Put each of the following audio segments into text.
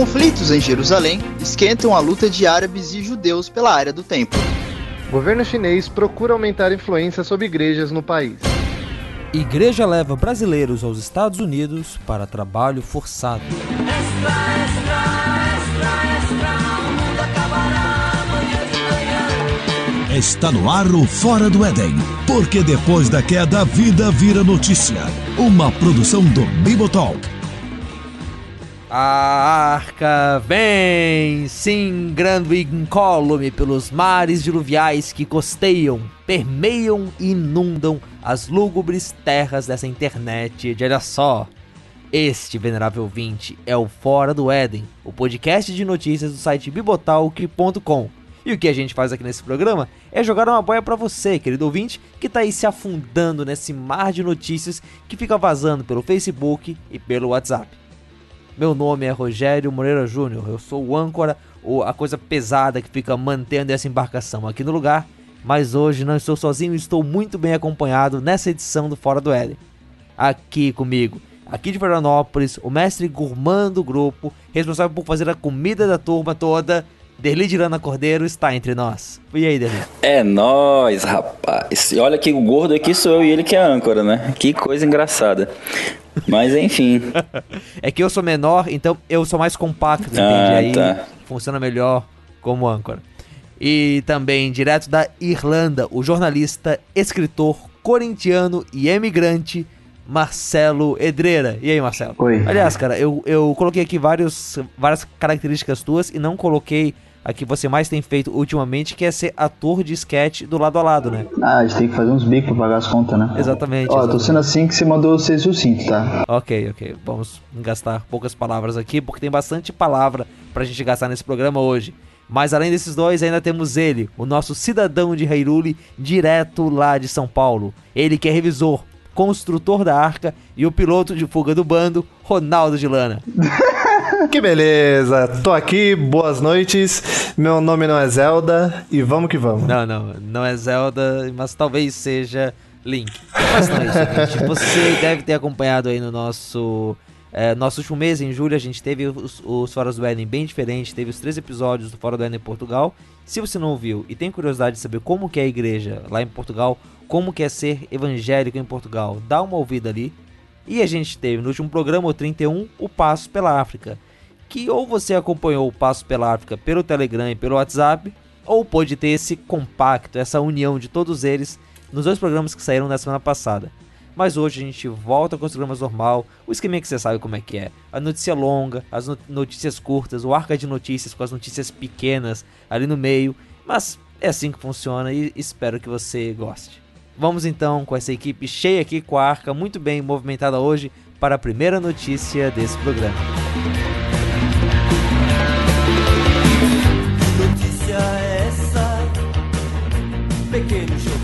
Conflitos em Jerusalém esquentam a luta de árabes e judeus pela área do templo. Governo chinês procura aumentar a influência sobre igrejas no país. Igreja leva brasileiros aos Estados Unidos para trabalho forçado. Está no ar o Fora do Éden, porque depois da queda a vida vira notícia. Uma produção do Bibotalk. A arca vem, e incólume pelos mares diluviais que costeiam, permeiam e inundam as lúgubres terras dessa internet de olha só. Este venerável 20 é o Fora do Éden, o podcast de notícias do site bibotalk.com. E o que a gente faz aqui nesse programa é jogar uma boia para você, querido ouvinte, que tá aí se afundando nesse mar de notícias que fica vazando pelo Facebook e pelo WhatsApp. Meu nome é Rogério Moreira Júnior, eu sou o âncora, ou a coisa pesada que fica mantendo essa embarcação aqui no lugar, mas hoje não estou sozinho, estou muito bem acompanhado nessa edição do Fora do Éden. Aqui comigo, aqui de Veranópolis, o mestre gourmand do grupo, responsável por fazer a comida da turma toda, Derli de Lana Cordeiro está entre nós. E aí, Derli? É nós, rapaz. Olha que o gordo aqui sou eu e ele que é âncora, né? Que coisa engraçada. Mas enfim. é que eu sou menor, então eu sou mais compacto, entende? Ah, aí tá. funciona melhor como âncora. E também, direto da Irlanda, o jornalista, escritor, corintiano e emigrante Marcelo Edreira. E aí, Marcelo? Oi. Aliás, cara, eu, eu coloquei aqui vários, várias características tuas e não coloquei a que você mais tem feito ultimamente, que é ser ator de sketch do lado a lado, né? Ah, a gente tem que fazer uns bicos pra pagar as contas, né? Exatamente. Ó, eu tô exatamente. sendo assim que você mandou ser sucinto, tá? Ok, ok. Vamos gastar poucas palavras aqui, porque tem bastante palavra pra gente gastar nesse programa hoje. Mas além desses dois, ainda temos ele, o nosso cidadão de Hyrule, direto lá de São Paulo. Ele que é revisor, construtor da arca e o piloto de fuga do bando, Ronaldo de Lana. Que beleza! Tô aqui, boas noites. Meu nome não é Zelda e vamos que vamos. Não, não, não é Zelda, mas talvez seja Link. Mas não é isso, gente. Você deve ter acompanhado aí no nosso. É, nosso último mês, em julho, a gente teve os, os Foras do Éden bem diferente, teve os três episódios do Fora do Éden em Portugal. Se você não ouviu e tem curiosidade de saber como que é a igreja lá em Portugal, como que é ser evangélico em Portugal, dá uma ouvida ali. E a gente teve no último programa, o 31, o Passo pela África. Que ou você acompanhou o Passo pela África pelo Telegram e pelo WhatsApp, ou pôde ter esse compacto, essa união de todos eles nos dois programas que saíram na semana passada. Mas hoje a gente volta com os programas normal, o esquema que você sabe como é que é. A notícia longa, as no- notícias curtas, o arca de notícias com as notícias pequenas ali no meio. Mas é assim que funciona e espero que você goste. Vamos então com essa equipe cheia aqui com a arca muito bem movimentada hoje para a primeira notícia desse programa.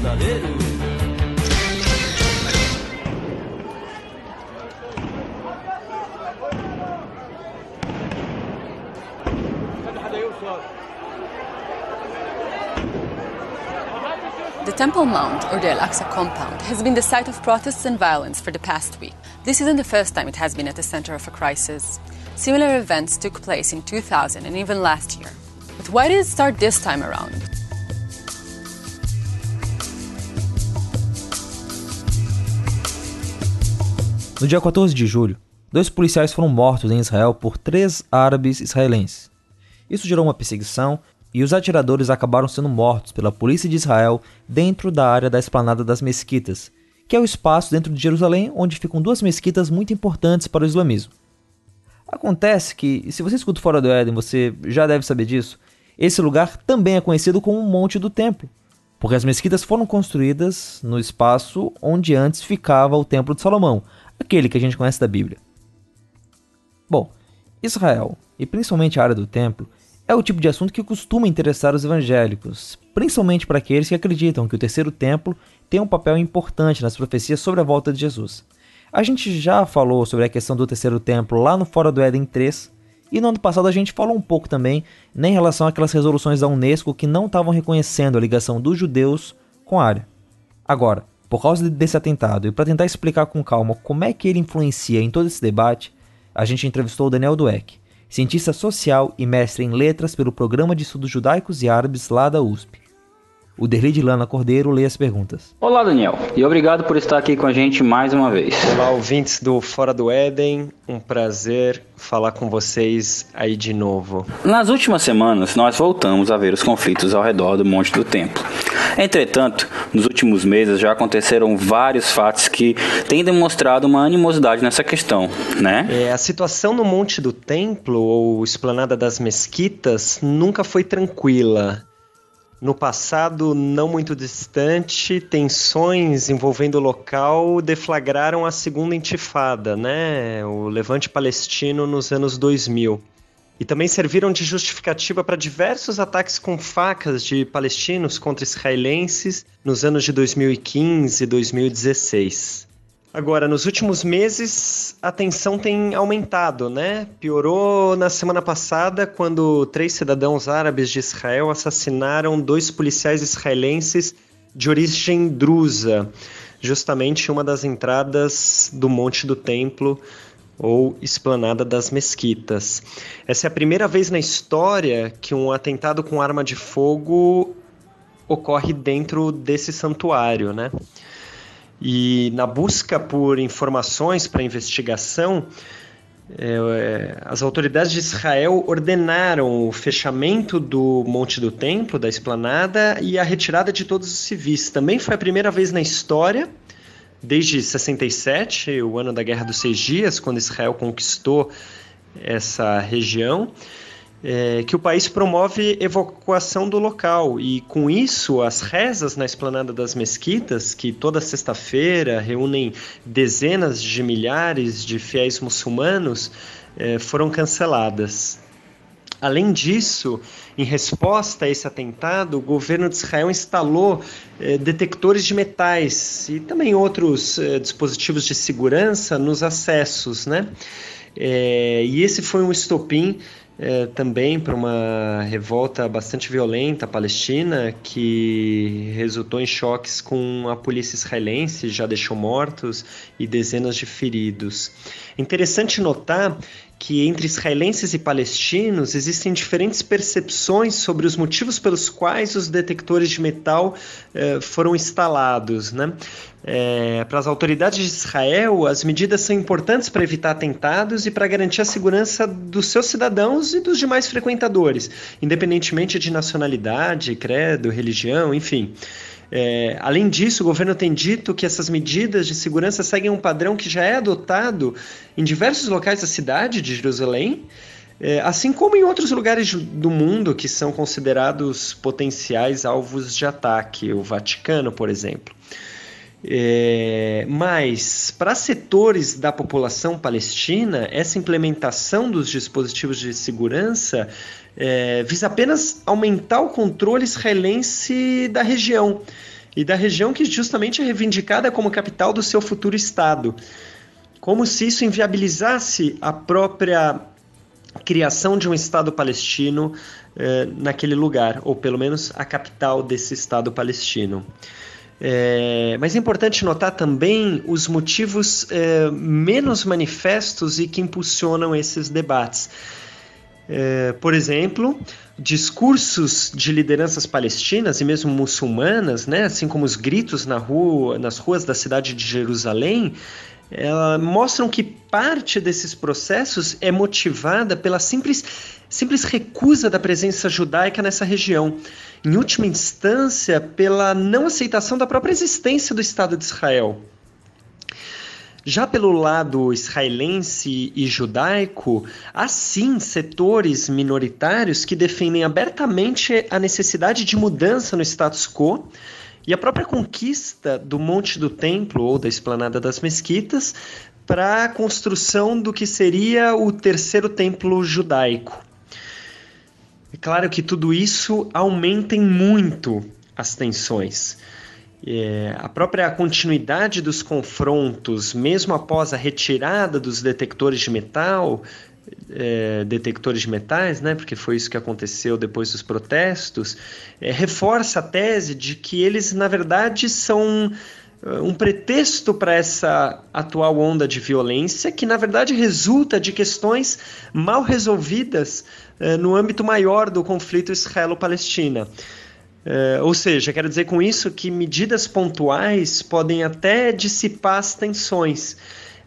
The Temple Mount, or the Al Aqsa compound, has been the site of protests and violence for the past week. This isn't the first time it has been at the center of a crisis. Similar events took place in 2000 and even last year. But why did it start this time around? No dia 14 de julho, dois policiais foram mortos em Israel por três árabes israelenses. Isso gerou uma perseguição e os atiradores acabaram sendo mortos pela polícia de Israel dentro da área da esplanada das mesquitas, que é o espaço dentro de Jerusalém onde ficam duas mesquitas muito importantes para o islamismo. Acontece que, e se você escuta Fora do Éden, você já deve saber disso, esse lugar também é conhecido como Monte do Templo, porque as mesquitas foram construídas no espaço onde antes ficava o Templo de Salomão, aquele que a gente conhece da Bíblia. Bom, Israel, e principalmente a área do templo, é o tipo de assunto que costuma interessar os evangélicos, principalmente para aqueles que acreditam que o terceiro templo tem um papel importante nas profecias sobre a volta de Jesus. A gente já falou sobre a questão do terceiro templo lá no Fora do Éden 3, e no ano passado a gente falou um pouco também né, em relação àquelas resoluções da Unesco que não estavam reconhecendo a ligação dos judeus com a área. Agora, por causa desse atentado e para tentar explicar com calma como é que ele influencia em todo esse debate, a gente entrevistou o Daniel Dueck. cientista social e mestre em letras pelo Programa de Estudos Judaicos e Árabes lá da USP. O Derli Lana Cordeiro lê as perguntas. Olá, Daniel, e obrigado por estar aqui com a gente mais uma vez. Olá, ouvintes do Fora do Éden. Um prazer falar com vocês aí de novo. Nas últimas semanas, nós voltamos a ver os conflitos ao redor do Monte do Templo. Entretanto, nos últimos meses já aconteceram vários fatos que têm demonstrado uma animosidade nessa questão, né? É, a situação no Monte do Templo, ou Esplanada das Mesquitas, nunca foi tranquila. No passado não muito distante, tensões envolvendo o local deflagraram a segunda intifada, né? o levante palestino nos anos 2000. E também serviram de justificativa para diversos ataques com facas de palestinos contra israelenses nos anos de 2015 e 2016. Agora, nos últimos meses, a tensão tem aumentado, né? Piorou na semana passada, quando três cidadãos árabes de Israel assassinaram dois policiais israelenses de origem drusa, justamente uma das entradas do Monte do Templo ou Esplanada das Mesquitas. Essa é a primeira vez na história que um atentado com arma de fogo ocorre dentro desse santuário, né? E na busca por informações para investigação, é, as autoridades de Israel ordenaram o fechamento do Monte do Templo, da esplanada, e a retirada de todos os civis. Também foi a primeira vez na história, desde 67, o ano da Guerra dos Seis Dias, quando Israel conquistou essa região, é, que o país promove evacuação do local e com isso as rezas na esplanada das mesquitas, que toda sexta-feira reúnem dezenas de milhares de fiéis muçulmanos, é, foram canceladas. Além disso, em resposta a esse atentado, o governo de Israel instalou eh, detectores de metais e também outros eh, dispositivos de segurança nos acessos, né? Eh, e esse foi um estopim é, também para uma revolta bastante violenta palestina que resultou em choques com a polícia israelense, já deixou mortos e dezenas de feridos. Interessante notar que entre israelenses e palestinos existem diferentes percepções sobre os motivos pelos quais os detectores de metal eh, foram instalados. Né? É, para as autoridades de Israel, as medidas são importantes para evitar atentados e para garantir a segurança dos seus cidadãos e dos demais frequentadores, independentemente de nacionalidade, credo, religião, enfim. É, além disso, o governo tem dito que essas medidas de segurança seguem um padrão que já é adotado em diversos locais da cidade de Jerusalém, é, assim como em outros lugares do mundo que são considerados potenciais alvos de ataque, o Vaticano, por exemplo. É, mas, para setores da população palestina, essa implementação dos dispositivos de segurança é, visa apenas aumentar o controle israelense da região, e da região que justamente é reivindicada como capital do seu futuro Estado. Como se isso inviabilizasse a própria criação de um Estado palestino é, naquele lugar, ou pelo menos a capital desse Estado palestino. É, mas é importante notar também os motivos é, menos manifestos e que impulsionam esses debates. É, por exemplo, discursos de lideranças palestinas e mesmo muçulmanas, né, assim como os gritos na rua, nas ruas da cidade de Jerusalém, mostram que parte desses processos é motivada pela simples, simples recusa da presença judaica nessa região em última instância, pela não aceitação da própria existência do Estado de Israel. Já pelo lado israelense e judaico, há sim setores minoritários que defendem abertamente a necessidade de mudança no status quo e a própria conquista do Monte do Templo ou da Esplanada das Mesquitas para a construção do que seria o terceiro templo judaico. É claro que tudo isso aumenta muito as tensões. É, a própria continuidade dos confrontos, mesmo após a retirada dos detectores de metal, é, detectores de metais, né, porque foi isso que aconteceu depois dos protestos, é, reforça a tese de que eles, na verdade, são um pretexto para essa atual onda de violência, que na verdade resulta de questões mal resolvidas uh, no âmbito maior do conflito israelo-palestina. Uh, ou seja, quero dizer com isso que medidas pontuais podem até dissipar as tensões,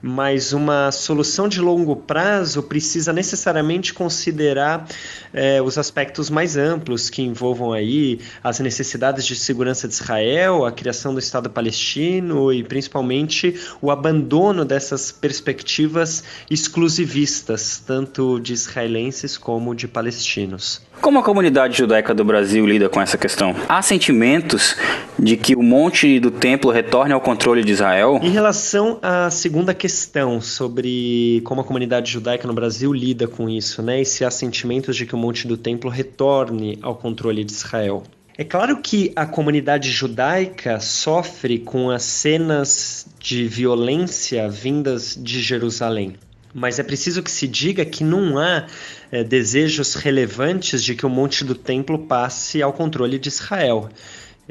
mas uma solução de longo prazo precisa necessariamente considerar é, os aspectos mais amplos que envolvam aí as necessidades de segurança de Israel, a criação do Estado palestino e principalmente o abandono dessas perspectivas exclusivistas, tanto de israelenses como de palestinos. Como a comunidade judaica do Brasil lida com essa questão? Há sentimentos de que o monte do templo retorne ao controle de Israel? Em relação à segunda questão sobre como a comunidade judaica no Brasil lida com isso, né? E se há sentimentos de que o monte do templo retorne ao controle de Israel. É claro que a comunidade judaica sofre com as cenas de violência vindas de Jerusalém. Mas é preciso que se diga que não há é, desejos relevantes de que o Monte do Templo passe ao controle de Israel.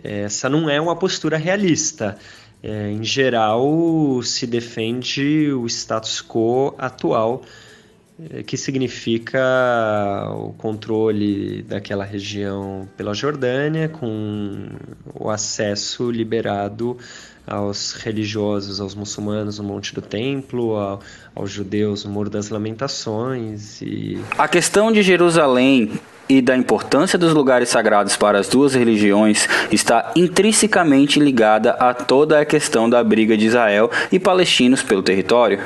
Essa não é uma postura realista. É, em geral, se defende o status quo atual, é, que significa o controle daquela região pela Jordânia, com o acesso liberado aos religiosos, aos muçulmanos, o Monte do Templo, ao, aos judeus, o Muro das Lamentações. E... A questão de Jerusalém e da importância dos lugares sagrados para as duas religiões está intrinsecamente ligada a toda a questão da briga de Israel e palestinos pelo território.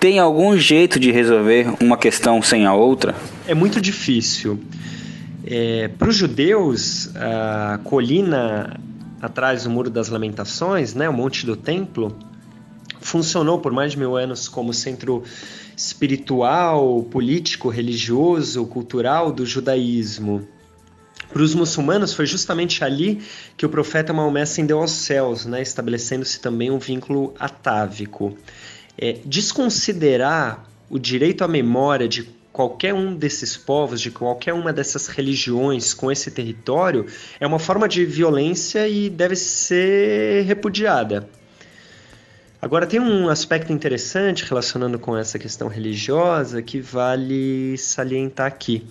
Tem algum jeito de resolver uma questão sem a outra? É muito difícil. É, para os judeus, a colina atrás do Muro das Lamentações, né, o Monte do Templo, funcionou por mais de mil anos como centro espiritual, político, religioso, cultural do judaísmo. Para os muçulmanos, foi justamente ali que o profeta Maomé ascendeu aos céus, né, estabelecendo-se também um vínculo atávico. É, desconsiderar o direito à memória de qualquer um desses povos, de qualquer uma dessas religiões com esse território, é uma forma de violência e deve ser repudiada. Agora, tem um aspecto interessante relacionando com essa questão religiosa que vale salientar aqui.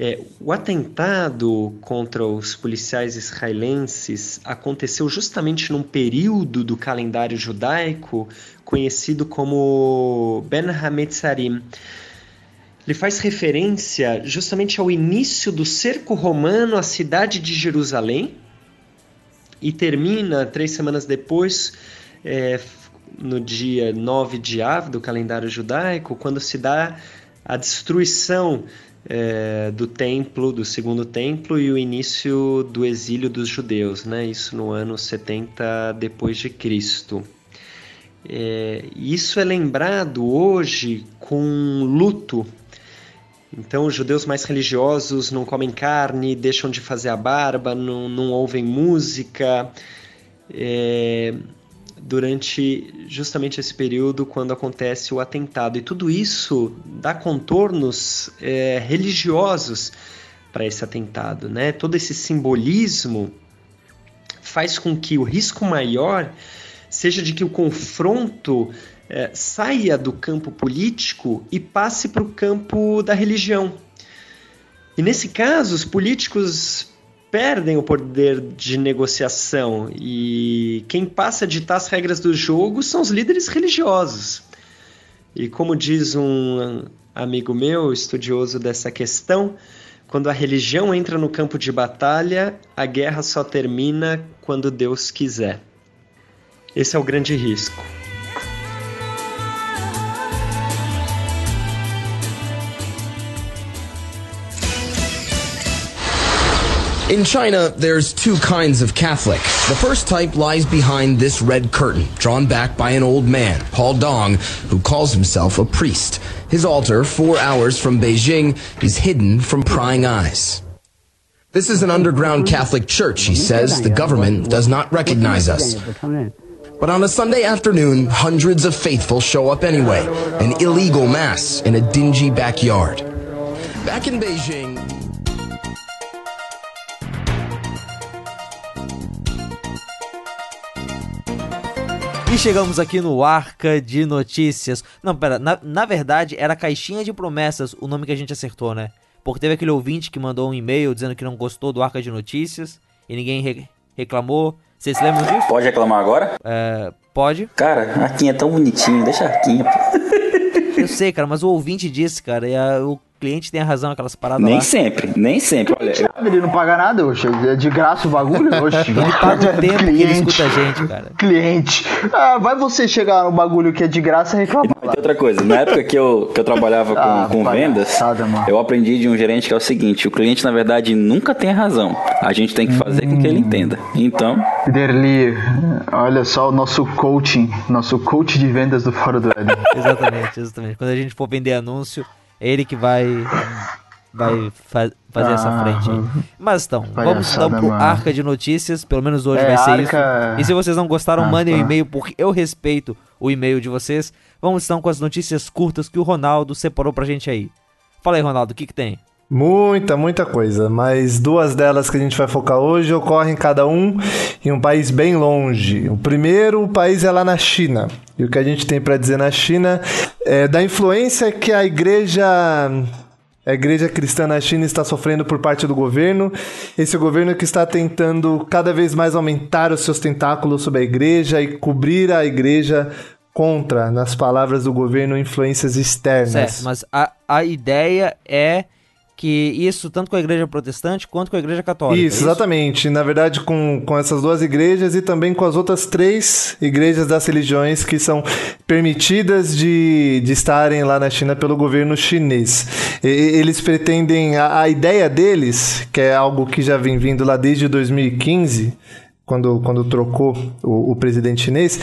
É, o atentado contra os policiais israelenses aconteceu justamente num período do calendário judaico conhecido como Ben HaMetzarim, ele faz referência justamente ao início do cerco romano à cidade de Jerusalém e termina três semanas depois, é, no dia 9 de Av do calendário judaico, quando se dá a destruição é, do templo, do segundo templo e o início do exílio dos judeus, né? isso no ano 70 depois de Cristo. É, isso é lembrado hoje com luto então, os judeus mais religiosos não comem carne, deixam de fazer a barba, não, não ouvem música. É, durante justamente esse período quando acontece o atentado. E tudo isso dá contornos é, religiosos para esse atentado. Né? Todo esse simbolismo faz com que o risco maior seja de que o confronto é, saia do campo político e passe para o campo da religião. E nesse caso, os políticos perdem o poder de negociação e quem passa a ditar as regras do jogo são os líderes religiosos. E como diz um amigo meu, estudioso dessa questão, quando a religião entra no campo de batalha, a guerra só termina quando Deus quiser. Esse é o grande risco. In China, there's two kinds of Catholic. The first type lies behind this red curtain, drawn back by an old man, Paul Dong, who calls himself a priest. His altar, four hours from Beijing, is hidden from prying eyes. This is an underground Catholic church, he says. The government does not recognize us. But on a Sunday afternoon, hundreds of faithful show up anyway, an illegal mass in a dingy backyard. Back in Beijing, chegamos aqui no Arca de Notícias. Não, pera, na, na verdade era Caixinha de Promessas o nome que a gente acertou, né? Porque teve aquele ouvinte que mandou um e-mail dizendo que não gostou do Arca de Notícias e ninguém re- reclamou. Vocês se lembram disso? Pode reclamar agora? É, pode. Cara, a Arquinha é tão bonitinho, deixa a Arquinha. Eu sei, cara, mas o ouvinte disse, cara, e o cliente tem a razão, aquelas paradas Nem lá. sempre, nem sempre. Olha, eu- Ele não paga nada, oxe. É de graça o bagulho, oxe. Ele paga o tempo que ele escuta a gente, cara. Cliente. Ah, vai você chegar no bagulho que é de graça e reclamar. Tem outra coisa, na época que eu, que eu trabalhava com, Ah, com vendas, eu aprendi de um gerente que é o seguinte: o cliente, na verdade, nunca tem razão. A gente tem que fazer com que ele entenda. Então, Derli, olha só o nosso coaching, nosso coach de vendas do Fora do Éden. Exatamente, exatamente. Quando a gente for vender anúncio, é ele que vai vai fa- fazer essa Ah, frente aí. Mas então, vamos então pro mano. Arca de Notícias, pelo menos hoje É, vai ser Arca- isso. E se vocês não gostaram, Ah, mandem um tá. e-mail, porque eu respeito o e-mail de vocês. Vamos então com as notícias curtas que o Ronaldo separou pra gente aí. Fala aí, Ronaldo, o que que tem? Muita, muita coisa, mas duas delas que a gente vai focar hoje ocorrem cada um em um país bem longe. O primeiro o país é lá na China. E o que a gente tem para dizer na China é da influência que a igreja a igreja cristã na China está sofrendo por parte do governo. Esse governo que está tentando cada vez mais aumentar os seus tentáculos sobre a igreja e cobrir a igreja contra, nas palavras do governo, influências externas. Certo, mas a, a ideia é que isso tanto com a igreja protestante quanto com a igreja católica. Isso, exatamente. Na verdade, com, com essas duas igrejas e também com as outras três igrejas das religiões que são permitidas de, de estarem lá na China pelo governo chinês. E- eles pretendem. A, a ideia deles, que é algo que já vem vindo lá desde 2015. Quando, quando trocou o, o presidente chinês,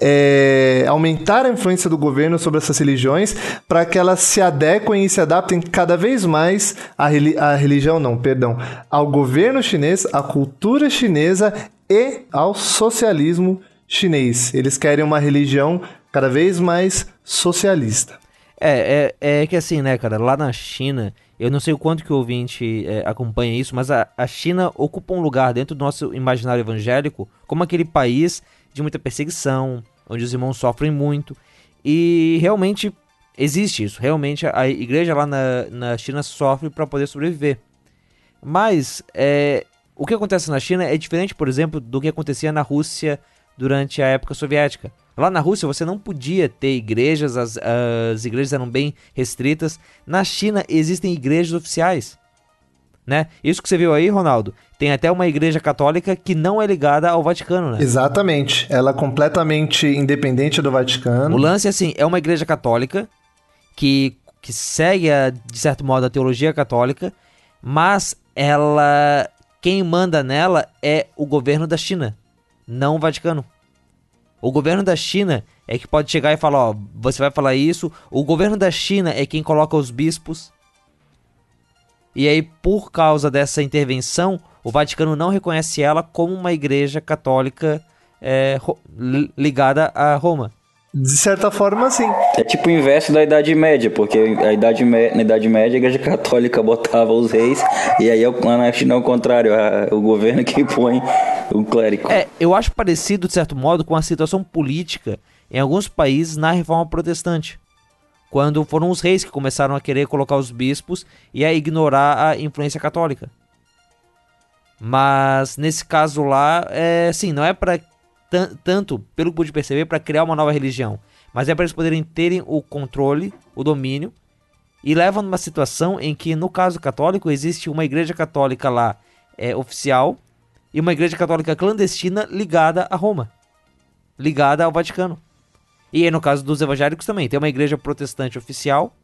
é aumentar a influência do governo sobre essas religiões para que elas se adequem e se adaptem cada vez mais à, reli à religião, não, perdão, ao governo chinês, à cultura chinesa e ao socialismo chinês. Eles querem uma religião cada vez mais socialista. É, é, é que assim, né, cara, lá na China, eu não sei o quanto que o ouvinte é, acompanha isso, mas a, a China ocupa um lugar dentro do nosso imaginário evangélico como aquele país de muita perseguição, onde os irmãos sofrem muito, e realmente existe isso, realmente a igreja lá na, na China sofre para poder sobreviver. Mas é, o que acontece na China é diferente, por exemplo, do que acontecia na Rússia durante a época soviética. Lá na Rússia você não podia ter igrejas, as, as igrejas eram bem restritas. Na China existem igrejas oficiais. Né? Isso que você viu aí, Ronaldo, tem até uma igreja católica que não é ligada ao Vaticano, né? Exatamente. Ela é completamente independente do Vaticano. O lance é assim, é uma igreja católica que, que segue, a, de certo modo, a teologia católica, mas ela quem manda nela é o governo da China, não o Vaticano. O governo da China é que pode chegar e falar, ó, você vai falar isso. O governo da China é quem coloca os bispos. E aí, por causa dessa intervenção, o Vaticano não reconhece ela como uma igreja católica é, ligada a Roma. De certa forma, sim. É tipo o inverso da Idade Média, porque a Idade na Idade Média a Igreja Católica botava os reis, e aí na China é o contrário, a- o governo que põe o clérigo. É, eu acho parecido, de certo modo, com a situação política em alguns países na Reforma Protestante. Quando foram os reis que começaram a querer colocar os bispos e a ignorar a influência católica. Mas nesse caso lá, é sim, não é para tanto, pelo que pude perceber, para criar uma nova religião, mas é para eles poderem terem o controle, o domínio e leva numa situação em que, no caso católico, existe uma igreja católica lá é, oficial e uma igreja católica clandestina ligada a Roma, ligada ao Vaticano. E aí, no caso dos evangélicos também, tem uma igreja protestante oficial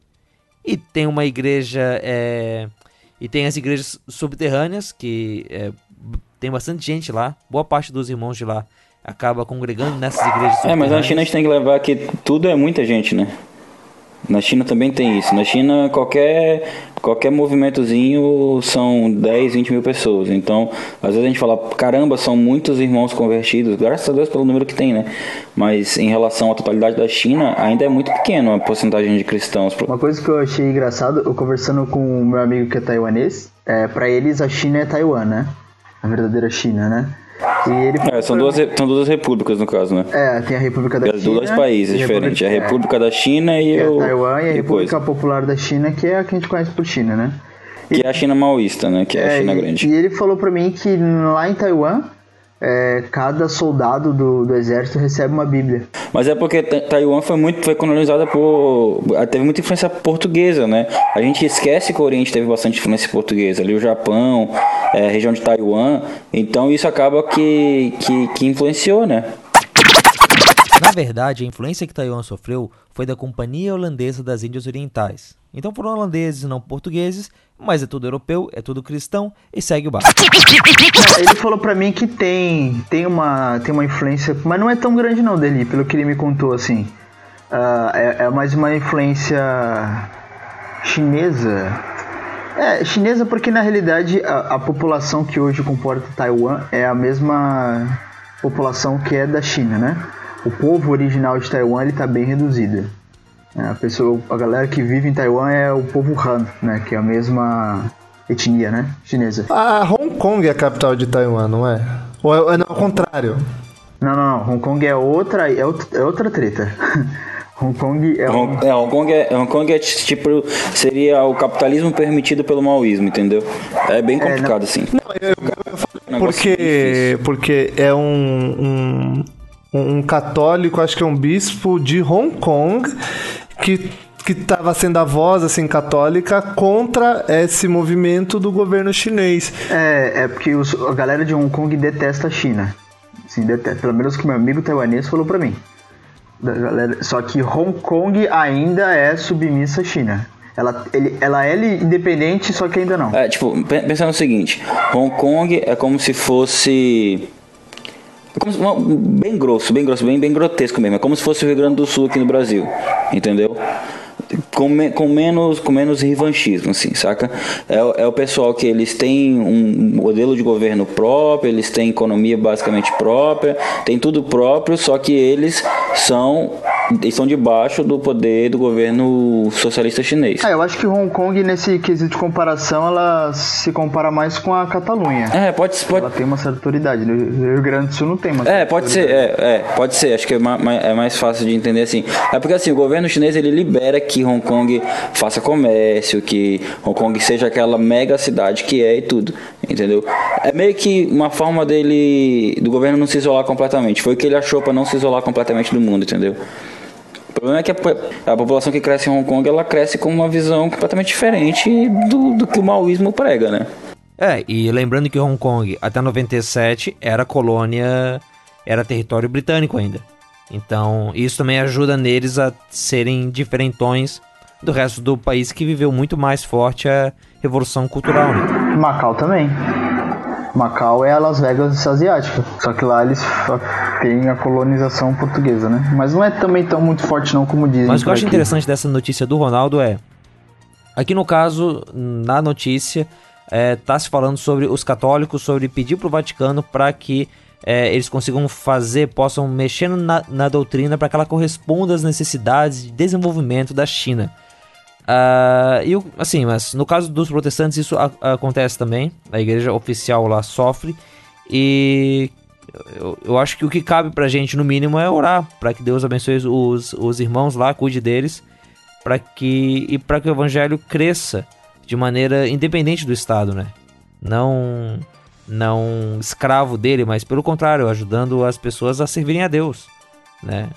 e tem uma igreja. é, e tem as igrejas subterrâneas, que é, tem bastante gente lá, boa parte dos irmãos de lá acaba congregando nessas igrejas É, mas na. China a gente tem que levar que tudo é muita gente, né? Na China também tem isso. Na China, qualquer, qualquer movimentozinho são 10, 20 mil pessoas. Então, às vezes a gente fala, caramba, são muitos irmãos convertidos. Graças a Deus pelo número que tem, né? Mas em relação à totalidade da China, ainda é muito pequeno a porcentagem de cristãos. Uma coisa que eu achei engraçado, eu conversando com o meu amigo que é taiwanês, é, para eles a China é Taiwan, né? A verdadeira China, né? E É, são duas, são duas repúblicas, no caso, né? É, tem a República da Tem China. dois países e a diferentes. A República- República da China e é, o. Taiwan e a e República coisa. Popular da China, que é a que a gente conhece por China, né? Que é a China maoísta, né? Que é, a China e, grande. e ele falou pra mim que lá em Taiwan, é, cada soldado do, do exército recebe uma bíblia. Mas é porque Ta- Taiwan foi muito foi colonizada por teve muita influência portuguesa, né? A gente esquece que o Oriente teve bastante influência portuguesa, ali o Japão, é, região de Taiwan, então isso acaba que, que, que influenciou, né? Na verdade, a influência que Taiwan sofreu foi da Companhia Holandesa das Índias Orientais. Então foram holandeses e não portugueses, mas é tudo europeu, é tudo cristão e segue o barco. É, ele falou pra mim que tem, tem, uma, tem uma influência, mas não é tão grande não dele, pelo que ele me contou, assim. Ah, é, é mais uma influência chinesa. É, chinesa porque na realidade a, a população que hoje comporta Taiwan é a mesma população que é da China, né? O povo original de Taiwan ele tá bem reduzido. É, a pessoa, a galera que vive em Taiwan é o povo Han, né? Que é a mesma etnia, né? Chinesa. A Hong Kong é a capital de Taiwan, não é? Ou é, é não, ao contrário? Não, não, não. Hong Kong é outra, é outra, é outra treta. Hong Kong é um... Hong, é, Hong Kong é, Hong Kong é tipo seria o capitalismo permitido pelo maoísmo, entendeu? É bem complicado assim. Um negócio Porque, porque é um, um, um católico, acho que é um bispo de Hong Kong, que que estava sendo a voz assim católica contra esse movimento do governo chinês. É, é porque os- a galera de Hong Kong detesta a China. Assim, detesta. Pelo menos que meu amigo taiwanês falou pra mim. Da galera- só que Hong Kong ainda é submissa à China. Ela, ele, ela é independente, só que ainda não. É, tipo, pe- pensa no seguinte, Hong Kong é como se fosse como se- uma- bem grosso, bem grosso, bem, bem grotesco mesmo. É como se fosse o Rio Grande do Sul aqui no Brasil, entendeu? Com, me- com menos com menos revanchismo, assim, saca? É, o- é o pessoal que eles têm um modelo de governo próprio, eles têm economia basicamente própria, tem tudo próprio, só que eles são eles estão debaixo do poder do governo socialista chinês. Ah, eu acho que Hong Kong, nesse quesito de comparação, ela se compara mais com a Catalunha. É, pode, pode, Ela tem uma certa autoridade. No Rio Grande do Sul não tem uma É, pode ser, é, é, pode ser, acho que é, ma- ma- é mais fácil de entender assim. É porque assim, o governo chinês ele libera que Hong Kong faça comércio, que Hong Kong seja aquela mega cidade que é e tudo, entendeu? É meio que uma forma dele, do governo não se isolar completamente. Foi o que ele achou para não se isolar completamente do mundo, entendeu? O problema é que a, a população que cresce em Hong Kong, ela cresce com uma visão completamente diferente do, do que o maoísmo prega, né? É, e lembrando que Hong Kong até 97 era colônia, era território britânico ainda. Então, isso também ajuda neles a serem diferentões do resto do país que viveu muito mais forte a revolução cultural, né? Macau também. Macau é a Las Vegas asiática. Só que lá eles têm a colonização portuguesa, né? Mas não é também tão muito forte não como dizem. Mas o que eu acho aqui. interessante dessa notícia do Ronaldo é. Aqui no caso, na notícia, é, tá se falando sobre os católicos, sobre pedir pro Vaticano para que é, eles consigam fazer, possam mexer na, na doutrina para que ela corresponda às necessidades de desenvolvimento da China. Ah, e assim, mas no caso dos protestantes isso a- acontece também. A igreja oficial lá sofre e eu, eu acho que o que cabe pra gente no mínimo é orar para que Deus abençoe os, os irmãos lá, cuide deles, para que e para que o evangelho cresça de maneira independente do estado, né? Não não escravo dele, mas pelo contrário, ajudando as pessoas a servirem a Deus, né?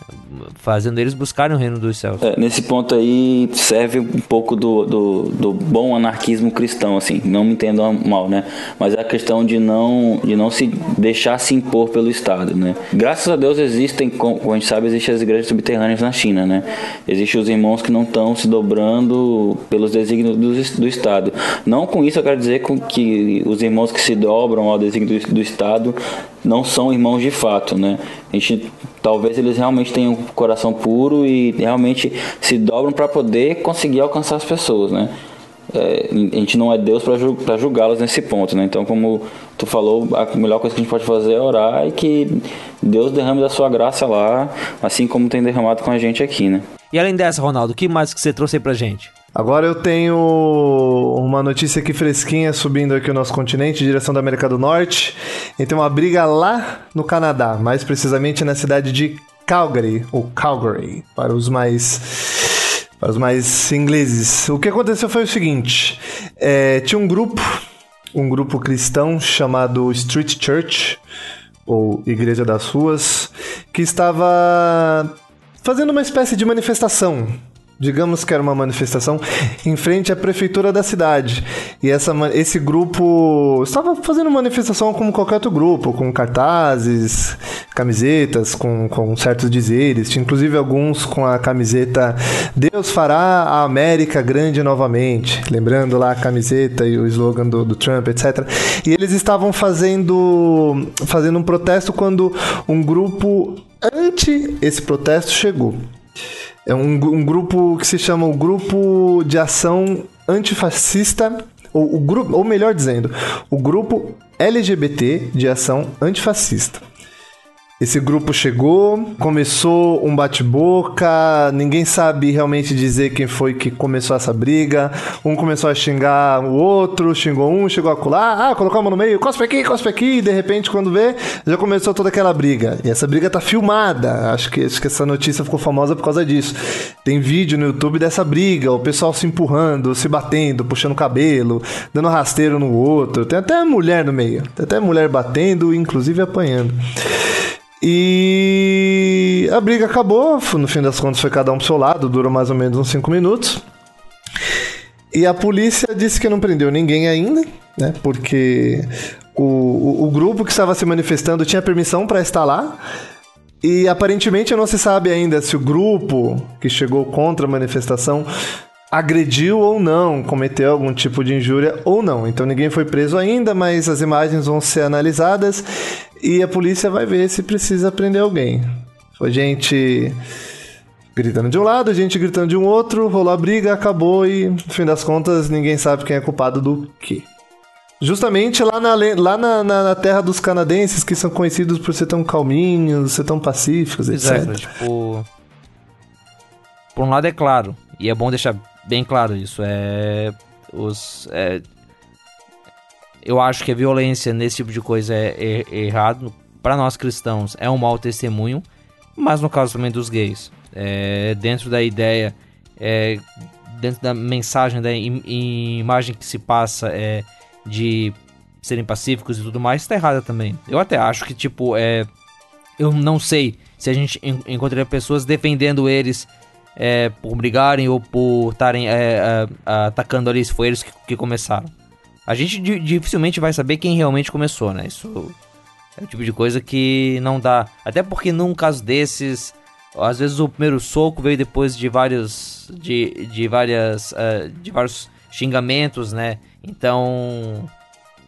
Fazendo eles buscarem o reino dos céus. É, nesse ponto aí serve um pouco do, do, do bom anarquismo cristão, assim, não me entendam mal, né? Mas é a questão de não, de não se deixar se impor pelo Estado, né? Graças a Deus existem, como a gente sabe, existem as igrejas subterrâneas na China, né? Existem os irmãos que não estão se dobrando pelos desígnios do, do Estado. Não com isso eu quero dizer com que os irmãos que se dobram ao desígnio do, do Estado não são irmãos de fato, né? A gente talvez eles realmente tenham um coração puro e realmente se dobram para poder conseguir alcançar as pessoas, né? É, a gente não é Deus para julgá-los nesse ponto, né? Então, como tu falou, a melhor coisa que a gente pode fazer é orar e que Deus derrame da sua graça lá, assim como tem derramado com a gente aqui, né? E além dessa, Ronaldo, o que mais que você trouxe aí pra gente? Agora eu tenho uma notícia aqui fresquinha subindo aqui o nosso continente, direção da América do Norte. E tem uma briga lá no Canadá, mais precisamente na cidade de Calgary, ou Calgary, para os mais para os mais ingleses. O que aconteceu foi o seguinte: é, tinha um grupo, um grupo cristão chamado Street Church, ou Igreja das Ruas, que estava fazendo uma espécie de manifestação digamos que era uma manifestação em frente à prefeitura da cidade. E essa, esse grupo estava fazendo manifestação como qualquer outro grupo, com cartazes, camisetas, com, com certos dizeres. Inclusive alguns com a camiseta Deus fará a América grande novamente. Lembrando lá a camiseta e o slogan do, do Trump, etc. E eles estavam fazendo, fazendo um protesto quando um grupo anti esse protesto chegou. É um, um grupo que se chama o Grupo de Ação Antifascista, ou, o grupo, ou melhor dizendo, o Grupo LGBT de Ação Antifascista. Esse grupo chegou, começou um bate-boca, ninguém sabe realmente dizer quem foi que começou essa briga. Um começou a xingar o outro, xingou um, chegou a colar, ah, colocamos no meio, cospe aqui, cospe aqui, e de repente, quando vê, já começou toda aquela briga. E essa briga tá filmada. Acho que, acho que essa notícia ficou famosa por causa disso. Tem vídeo no YouTube dessa briga, o pessoal se empurrando, se batendo, puxando o cabelo, dando rasteiro no outro. Tem até mulher no meio, tem até mulher batendo, inclusive apanhando. E a briga acabou, no fim das contas foi cada um pro seu lado, durou mais ou menos uns 5 minutos. E a polícia disse que não prendeu ninguém ainda, né? Porque o, o, o grupo que estava se manifestando tinha permissão para estar lá. E aparentemente não se sabe ainda se o grupo que chegou contra a manifestação agrediu ou não, cometeu algum tipo de injúria ou não. Então ninguém foi preso ainda, mas as imagens vão ser analisadas e a polícia vai ver se precisa prender alguém. Foi gente gritando de um lado, gente gritando de um outro, rolou a briga, acabou e, no fim das contas, ninguém sabe quem é culpado do quê. Justamente lá, na, lá na, na, na, terra dos canadenses, que são conhecidos por ser tão calminhos, ser tão pacíficos, etc. Exato, tipo... Por um lado é claro, e é bom deixar bem claro isso, é... Os... É, eu acho que a violência nesse tipo de coisa é, é, é errado. Para nós cristãos é um mau testemunho, mas no caso também dos gays, é, dentro da ideia, é, dentro da mensagem, da im imagem que se passa é, de serem pacíficos e tudo mais, está errada também. Eu até acho que, tipo, é, eu não sei se a gente en encontraria pessoas defendendo eles é, por brigarem ou por estarem é, atacando ali, se foi eles que, que começaram. A gente dificilmente vai saber quem realmente começou, né? Isso é o tipo de coisa que não dá. Até porque num caso desses, às vezes o primeiro soco veio depois de vários de, de várias uh, de vários xingamentos, né? Então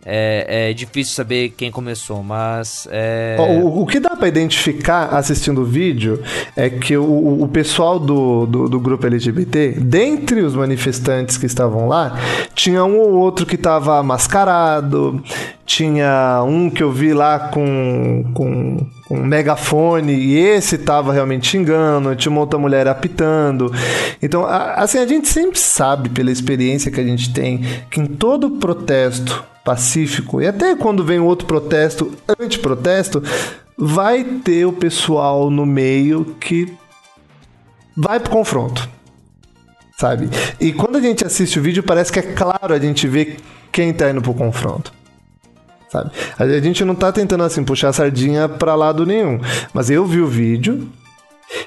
é, é, difícil saber quem começou, mas. É... O, o, que dá para identificar assistindo o vídeo é que o, o pessoal do, do, do, grupo LGBT, dentre os manifestantes que estavam lá, tinha um ou outro que estava mascarado, tinha um que eu vi lá com, com, um megafone e esse estava realmente xingando, tinha uma outra mulher apitando. Então, assim, a gente sempre sabe, pela experiência que a gente tem, que em todo protesto pacífico, e até quando vem outro protesto, antiprotesto, vai ter o pessoal no meio que vai pro confronto. Sabe? E quando a gente assiste o vídeo, parece que é claro a gente ver quem tá indo pro confronto. Sabe? A gente não tá tentando assim puxar a sardinha para lado nenhum, mas eu vi o vídeo,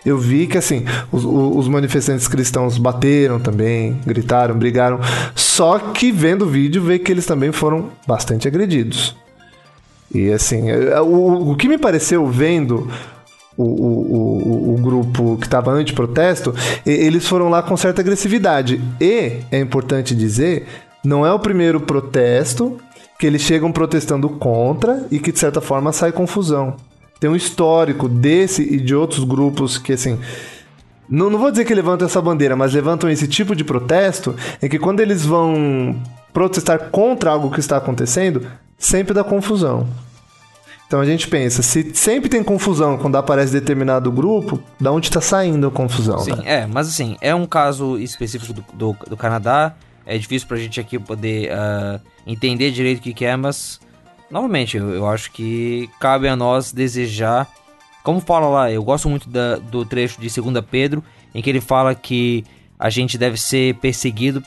eu vi que, assim, os, os, manifestantes cristãos bateram também, gritaram, brigaram. Só que vendo o vídeo, vê que eles também foram bastante agredidos. E, assim, é, é, o, o que me pareceu vendo o, o, o, o, grupo que estava anti-protesto, eles foram lá com certa agressividade. E, é importante dizer, não é o primeiro protesto que eles chegam protestando contra e que, de certa forma, sai confusão tem um histórico desse e de outros grupos que, assim. Não, não vou dizer que levantam essa bandeira, mas levantam esse tipo de protesto, é que quando eles vão protestar contra algo que está acontecendo, sempre dá confusão. Então a gente pensa, se sempre tem confusão quando aparece determinado grupo, da onde está saindo a confusão? Sim, né? é, mas assim, é um caso específico do, do, do Canadá. É difícil pra gente aqui poder uh, entender direito o que, que é, mas novamente, eu, eu, acho que cabe a nós desejar. Como fala lá, eu gosto muito da, do trecho de 2 Pedro, em que ele fala que a gente deve ser perseguido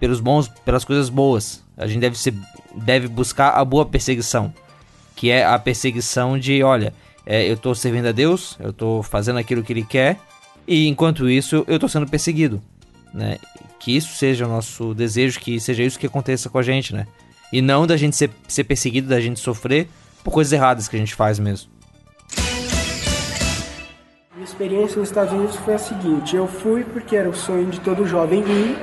pelos bons, pelas coisas boas. A gente deve, ser, deve buscar a boa perseguição que é a perseguição de, olha, é, eu estou servindo a Deus, eu estou fazendo aquilo que Ele quer, e enquanto isso eu estou sendo perseguido, né? Que isso seja o nosso desejo, que seja isso que aconteça com a gente, né? E não da gente ser, ser perseguido, da gente sofrer por coisas erradas que a gente faz mesmo. Minha experiência nos Estados Unidos foi a seguinte: eu fui porque era o sonho de todo jovem ir.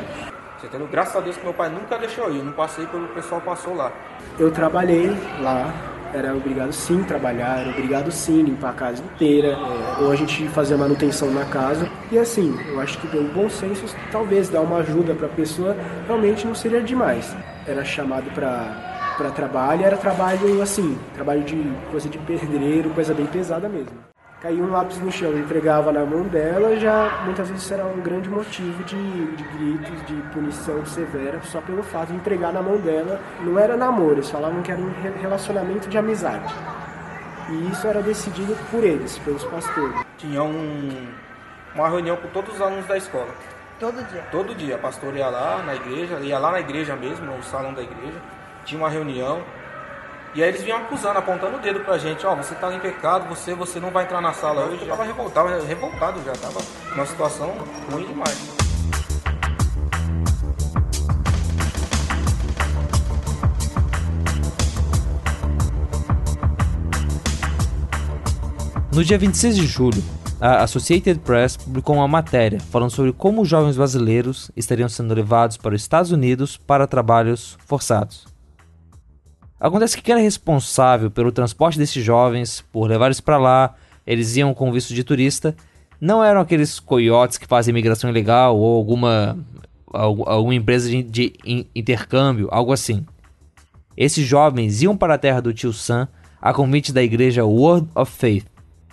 Você tendo graças a Deus que meu pai nunca deixou eu ir, eu não passei pelo pessoal passou lá. Eu trabalhei lá, era obrigado sim trabalhar, era obrigado sim limpar a casa inteira, é, ou a gente fazer manutenção na casa. E assim, eu acho que o bom senso talvez dar uma ajuda para a pessoa realmente não seria demais. Era chamado para trabalho, era trabalho assim, trabalho de coisa de pedreiro, coisa bem pesada mesmo caía um lápis no chão entregava na mão dela, já muitas vezes será um grande motivo de, de, gritos, de punição severa, só pelo fato de entregar na mão dela. Não era namoro, eles falavam que era um relacionamento de amizade. E isso era decidido por eles, pelos pastores. Tinha um, uma reunião com todos os alunos da escola. Todo dia? Todo dia. A pastora ia lá na igreja, ia lá na igreja mesmo, no salão da igreja. Tinha uma reunião, e aí eles vinham acusando, apontando o dedo pra gente, ó, oh, você tá em pecado, você, você não vai entrar na sala hoje. Eu tava revoltado, revoltado já, tava numa situação ruim demais. No dia 26 de julho, a Associated Press publicou uma matéria falando sobre como jovens brasileiros estariam sendo levados para os Estados Unidos para trabalhos forçados. Acontece que quem era responsável pelo transporte desses jovens, por levar eles para lá, eles iam com visto de turista, não eram aqueles coiotes que fazem imigração ilegal ou alguma, alguma empresa de, de intercâmbio, algo assim. Esses jovens iam para a terra do tio Sam a convite da igreja Word of Faith,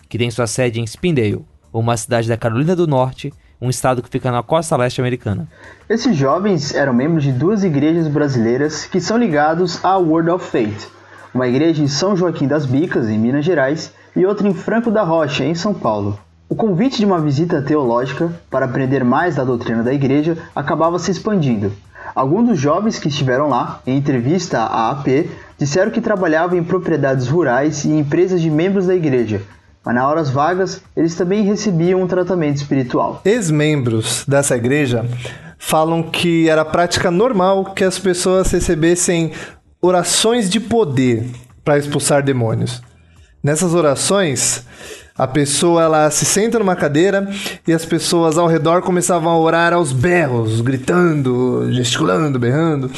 que tem sua sede em Spindale, uma cidade da Carolina do Norte, um estado que fica na costa leste americana. Esses jovens eram membros de duas igrejas brasileiras que são ligados à World of Faith, uma igreja em São Joaquim das Bicas, em Minas Gerais, e outra em Franco da Rocha, em São Paulo. O convite de uma visita teológica para aprender mais da doutrina da igreja acabava se expandindo. Alguns dos jovens que estiveram lá, em entrevista à AP, disseram que trabalhavam em propriedades rurais e em empresas de membros da igreja, mas na horas vagas eles também recebiam um tratamento espiritual. Ex-membros dessa igreja falam que era prática normal que as pessoas recebessem orações de poder para expulsar demônios. Nessas orações, a pessoa ela se senta numa cadeira e as pessoas ao redor começavam a orar aos berros, gritando, gesticulando, berrando.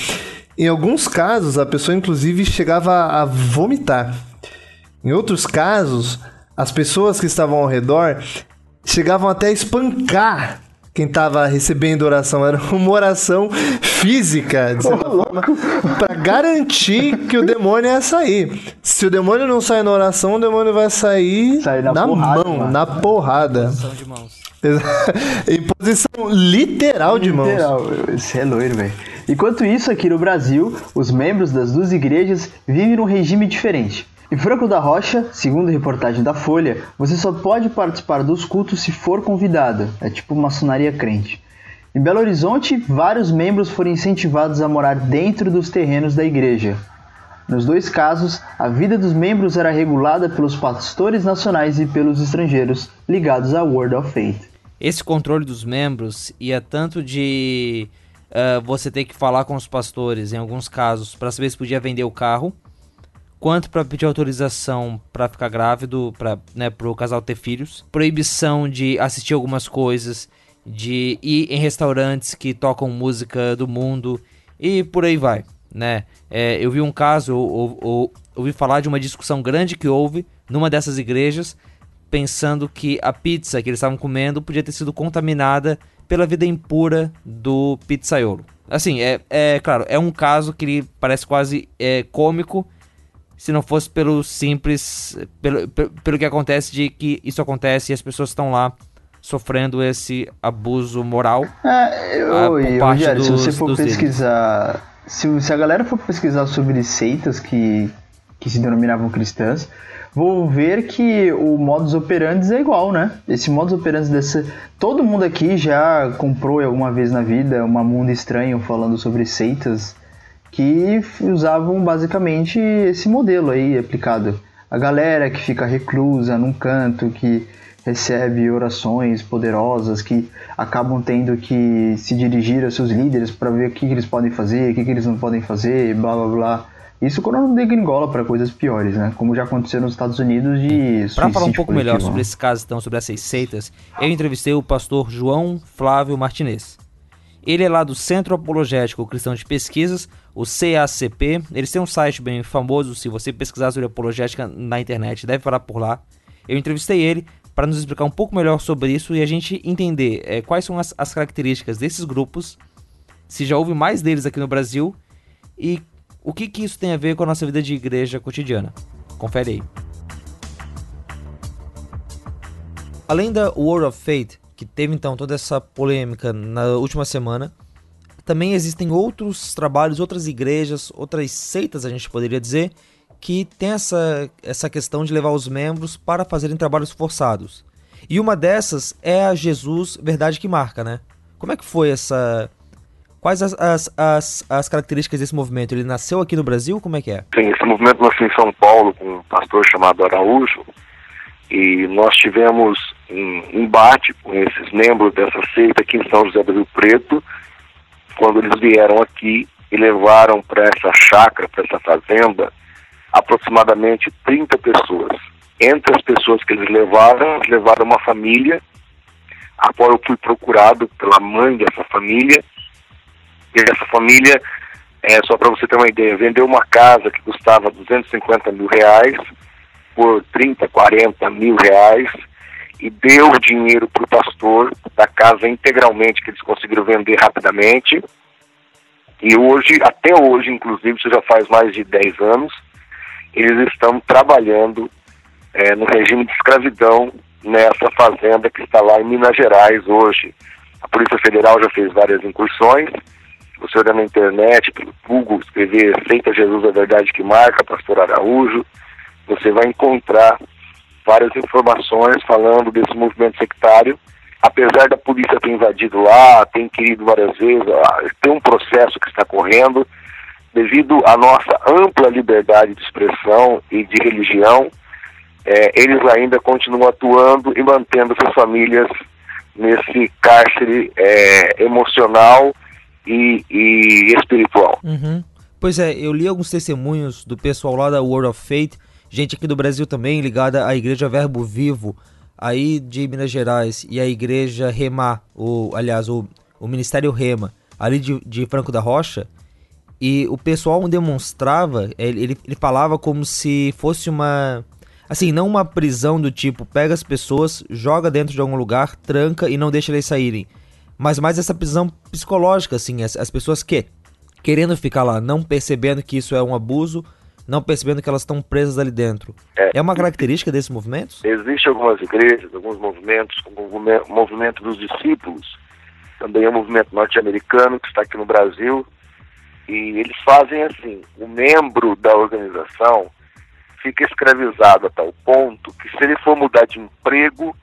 Em alguns casos, a pessoa inclusive chegava a vomitar. Em outros casos, as pessoas que estavam ao redor chegavam até a espancar quem estava recebendo oração. Era uma oração física, de certa forma, para garantir que o demônio ia sair. Se o demônio não sair na oração, o demônio vai sair na, na porrada, mão, mano. na porrada. de mãos. em posição literal de mãos. Literal, esse é loiro, velho. Enquanto isso, aqui no Brasil, os membros das duas igrejas vivem num regime diferente. Em Franco da Rocha, segundo reportagem da Folha, você só pode participar dos cultos se for convidado. É tipo maçonaria crente. Em Belo Horizonte, vários membros foram incentivados a morar dentro dos terrenos da igreja. Nos dois casos, a vida dos membros era regulada pelos pastores nacionais e pelos estrangeiros ligados à World of Faith. Esse controle dos membros ia tanto de uh, você ter que falar com os pastores, em alguns casos, para saber se podia vender o carro, quanto para pedir autorização para ficar grávido, para né, o casal ter filhos, proibição de assistir algumas coisas, de ir em restaurantes que tocam música do mundo e por aí vai, né? É, eu vi um caso, ou, ou, ouvi falar de uma discussão grande que houve numa dessas igrejas, pensando que a pizza que eles estavam comendo podia ter sido contaminada pela vida impura do pizzaiolo. Assim, é, é claro, é um caso que parece quase é, cômico, se não fosse pelo simples, pelo, pelo, pelo que acontece de que isso acontece e as pessoas estão lá sofrendo esse abuso moral. É, eu, por eu, Rogério, se você for pesquisar. Se, se a galera for pesquisar sobre seitas que, que se denominavam cristãs, vou ver que o modus operandi é igual, né? Esse modus operandi desse. Todo mundo aqui já comprou alguma vez na vida uma Mundo Estranho falando sobre seitas que usavam basicamente esse modelo aí aplicado. A galera que fica reclusa num canto, que recebe orações poderosas, que acabam tendo que se dirigir aos seus líderes para ver o que, que eles podem fazer, o que, que eles não podem fazer, blá blá blá. Isso quando não degringola para coisas piores, né? Como já aconteceu nos Estados Unidos de Para falar um pouco melhor sobre né? esse caso, então, sobre essas seitas, eu entrevistei o pastor João Flávio Martinez. Ele é lá do Centro Apologético Cristão de Pesquisas, o CACP. Eles têm um site bem famoso, se você pesquisar sobre apologética na internet, deve parar por lá. Eu entrevistei ele para nos explicar um pouco melhor sobre isso e a gente entender eh, quais são as, as características desses grupos, se já houve mais deles aqui no Brasil e o que, que isso tem a ver com a nossa vida de igreja cotidiana. Confere aí. Além da World of Fate, que teve então toda essa polêmica na última semana, também existem outros trabalhos, outras igrejas, outras seitas, a gente poderia dizer, que tem essa, essa questão de levar os membros para fazerem trabalhos forçados. E uma dessas é a Jesus Verdade que Marca, né? Como é que foi essa. Quais as, as, as, as características desse movimento? Ele nasceu aqui no Brasil? Como é que é? Sim, esse movimento nasceu em São Paulo com um pastor chamado Araújo e nós tivemos um embate com esses membros dessa seita aqui em São José do Rio Preto quando eles vieram aqui e levaram para essa chácara, para essa fazenda, aproximadamente 30 pessoas. Entre as pessoas que eles levaram, levaram uma família, a qual eu fui procurado pela mãe dessa família, e essa família é, só para você ter uma ideia, vendeu uma casa que custava 250 mil reais por 30, 40 mil reais e deu o dinheiro para o pastor da casa integralmente, que eles conseguiram vender rapidamente. E hoje, até hoje, inclusive, isso já faz mais de 10 anos, eles estão trabalhando é, no regime de escravidão nessa fazenda que está lá em Minas Gerais hoje. A Polícia Federal já fez várias incursões, você olhar na internet, pelo Google, escrever Aceita Jesus a Verdade que Marca, Pastor Araújo, você vai encontrar várias informações falando desse movimento sectário. Apesar da polícia ter invadido lá, ter inquirido várias vezes, ah, tem um processo que está correndo, devido à nossa ampla liberdade de expressão e de religião, eh, eles ainda continuam atuando e mantendo suas famílias nesse cárcere eh, emocional e, e espiritual. Uhum. Pois é, eu li alguns testemunhos do pessoal lá da World of Faith, gente aqui do Brasil também ligada à Igreja Verbo Vivo, aí de Minas Gerais, e a Igreja Rema, o, aliás, o, o Ministério Rema, ali de, de Franco da Rocha, e o pessoal demonstrava, ele, ele, ele falava como se fosse uma. Assim, não uma prisão do tipo, pega as pessoas, joga dentro de algum lugar, tranca e não deixa eles saírem. Mas mais essa prisão psicológica, assim, as, as pessoas que querendo ficar lá, não percebendo que isso é um abuso, não percebendo que elas estão presas ali dentro. É. É uma característica desses movimentos? Existem algumas igrejas, alguns movimentos, como o movi- o movimento dos discípulos, também é um movimento norte-americano que está aqui no Brasil, e eles fazem assim, o membro da organização fica escravizado a tal ponto que se ele for mudar de emprego,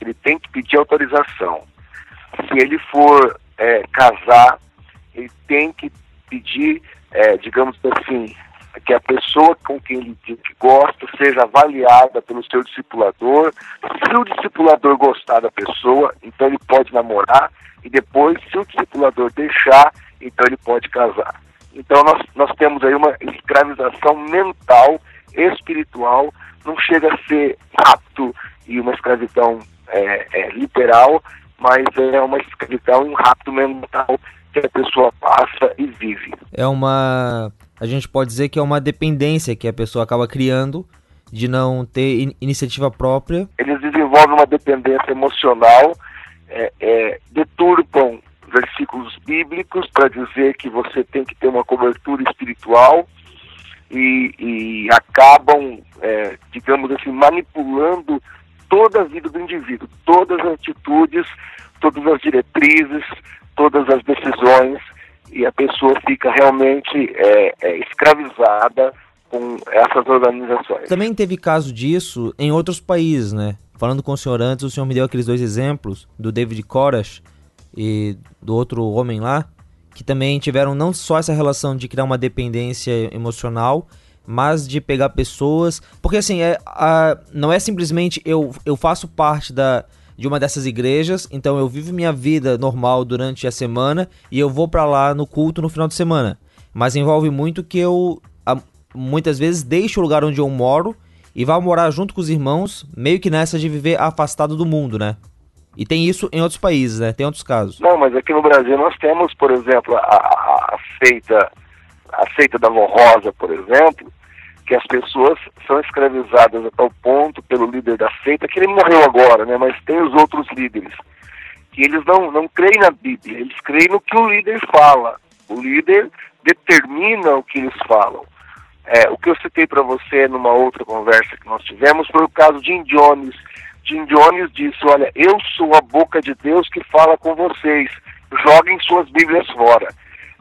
ele tem que pedir autorização. Se ele for é, casar, ele tem que pedir, é, digamos assim, que a pessoa com quem ele gosta seja avaliada pelo seu discipulador. Se o discipulador gostar da pessoa, então ele pode namorar e depois, se o discipulador deixar, então ele pode casar. Então nós, nós temos aí uma escravização mental, espiritual, não chega a ser rapto e uma escravidão é, é, literal, mas é uma escravidão e um rapto mental que a pessoa passa e vive. É uma. A gente pode dizer que é uma dependência que a pessoa acaba criando de não ter in- iniciativa própria. Eles desenvolvem uma dependência emocional, é, é, deturpam versículos bíblicos para dizer que você tem que ter uma cobertura espiritual e, e acabam, é, digamos assim, manipulando toda a vida do indivíduo, todas as atitudes, todas as diretrizes, todas as decisões, e a pessoa fica realmente é, é, escravizada com essas organizações. Também teve caso disso em outros países, né? Falando com o senhor antes, o senhor me deu aqueles dois exemplos do David Koresh e do outro homem lá, que também tiveram não só essa relação de criar uma dependência emocional, mas de pegar pessoas. Porque assim, é, a, não é simplesmente eu, eu faço parte da, de uma dessas igrejas, então eu vivo minha vida normal durante a semana e eu vou para lá no culto no final de semana. Mas envolve muito que eu muitas vezes deixa o lugar onde eu moro e vai morar junto com os irmãos, meio que nessa de viver afastado do mundo, né? E tem isso em outros países, né? Tem outros casos. Não, mas aqui no Brasil nós temos, por exemplo, a, a, a seita, a seita da Vó Rosa, por exemplo, que as pessoas são escravizadas a tal ponto pelo líder da seita, que ele morreu agora, né? Mas tem os outros líderes, que eles não, não creem na Bíblia, eles creem no que o líder fala. O líder determina o que eles falam. É, o que eu citei para você numa outra conversa que nós tivemos foi o caso de Indiones. Jim Jones disse: Olha, eu sou a boca de Deus que fala com vocês, joguem suas Bíblias fora.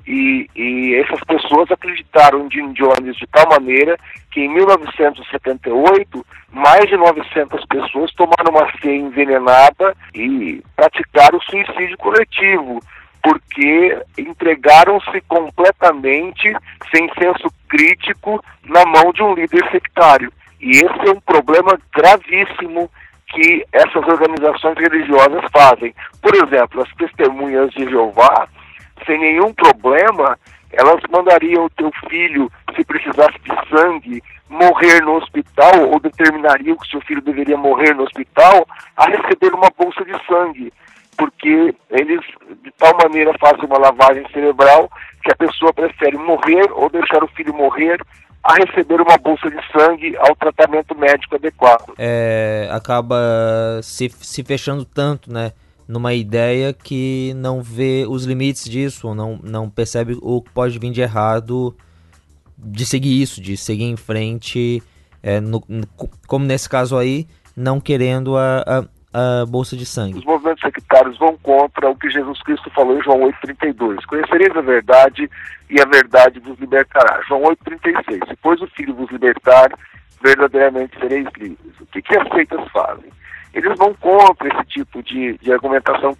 E, e essas pessoas acreditaram em Jones de tal maneira que em 1978 mais de 900 pessoas tomaram uma ceia envenenada e praticaram suicídio coletivo porque entregaram-se completamente, sem senso crítico, na mão de um líder sectário. E esse é um problema gravíssimo que essas organizações religiosas fazem. Por exemplo, as testemunhas de Jeová, sem nenhum problema, elas mandariam o teu filho, se precisasse de sangue, morrer no hospital, ou determinariam que seu filho deveria morrer no hospital, a receber uma bolsa de sangue porque eles de tal maneira fazem uma lavagem cerebral que a pessoa prefere morrer ou deixar o filho morrer a receber uma bolsa de sangue ao tratamento médico adequado. É, acaba se, se fechando tanto, né? Numa ideia que não vê os limites disso, não, não percebe o que pode vir de errado de seguir isso, de seguir em frente, é, no, como nesse caso aí, não querendo a, a a bolsa de sangue. Os movimentos sectários vão contra o que Jesus Cristo falou em João 8,32. Conhecereis a verdade e a verdade vos libertará. João 8,36. Se pois o Filho vos libertar, verdadeiramente sereis livres. O que, que as seitas fazem? Eles vão contra esse tipo de, de argumentação.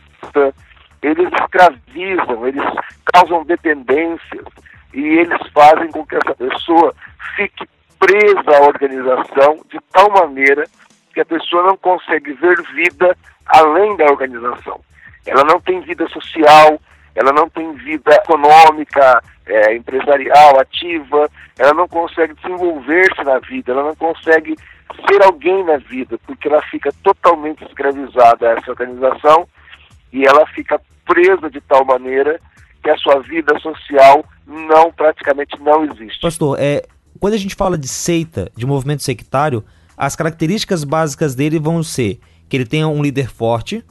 Eles escravizam, eles causam dependências e eles fazem com que essa pessoa fique presa à organização de tal maneira que a pessoa não consegue ver vida além da organização. Ela não tem vida social, ela não tem vida econômica, é, empresarial, ativa, ela não consegue desenvolver-se na vida, ela não consegue ser alguém na vida, porque ela fica totalmente escravizada a essa organização e ela fica presa de tal maneira que a sua vida social não praticamente não existe. Pastor, é, quando a gente fala de seita, de movimento sectário, as características básicas dele vão ser que ele tenha um líder forte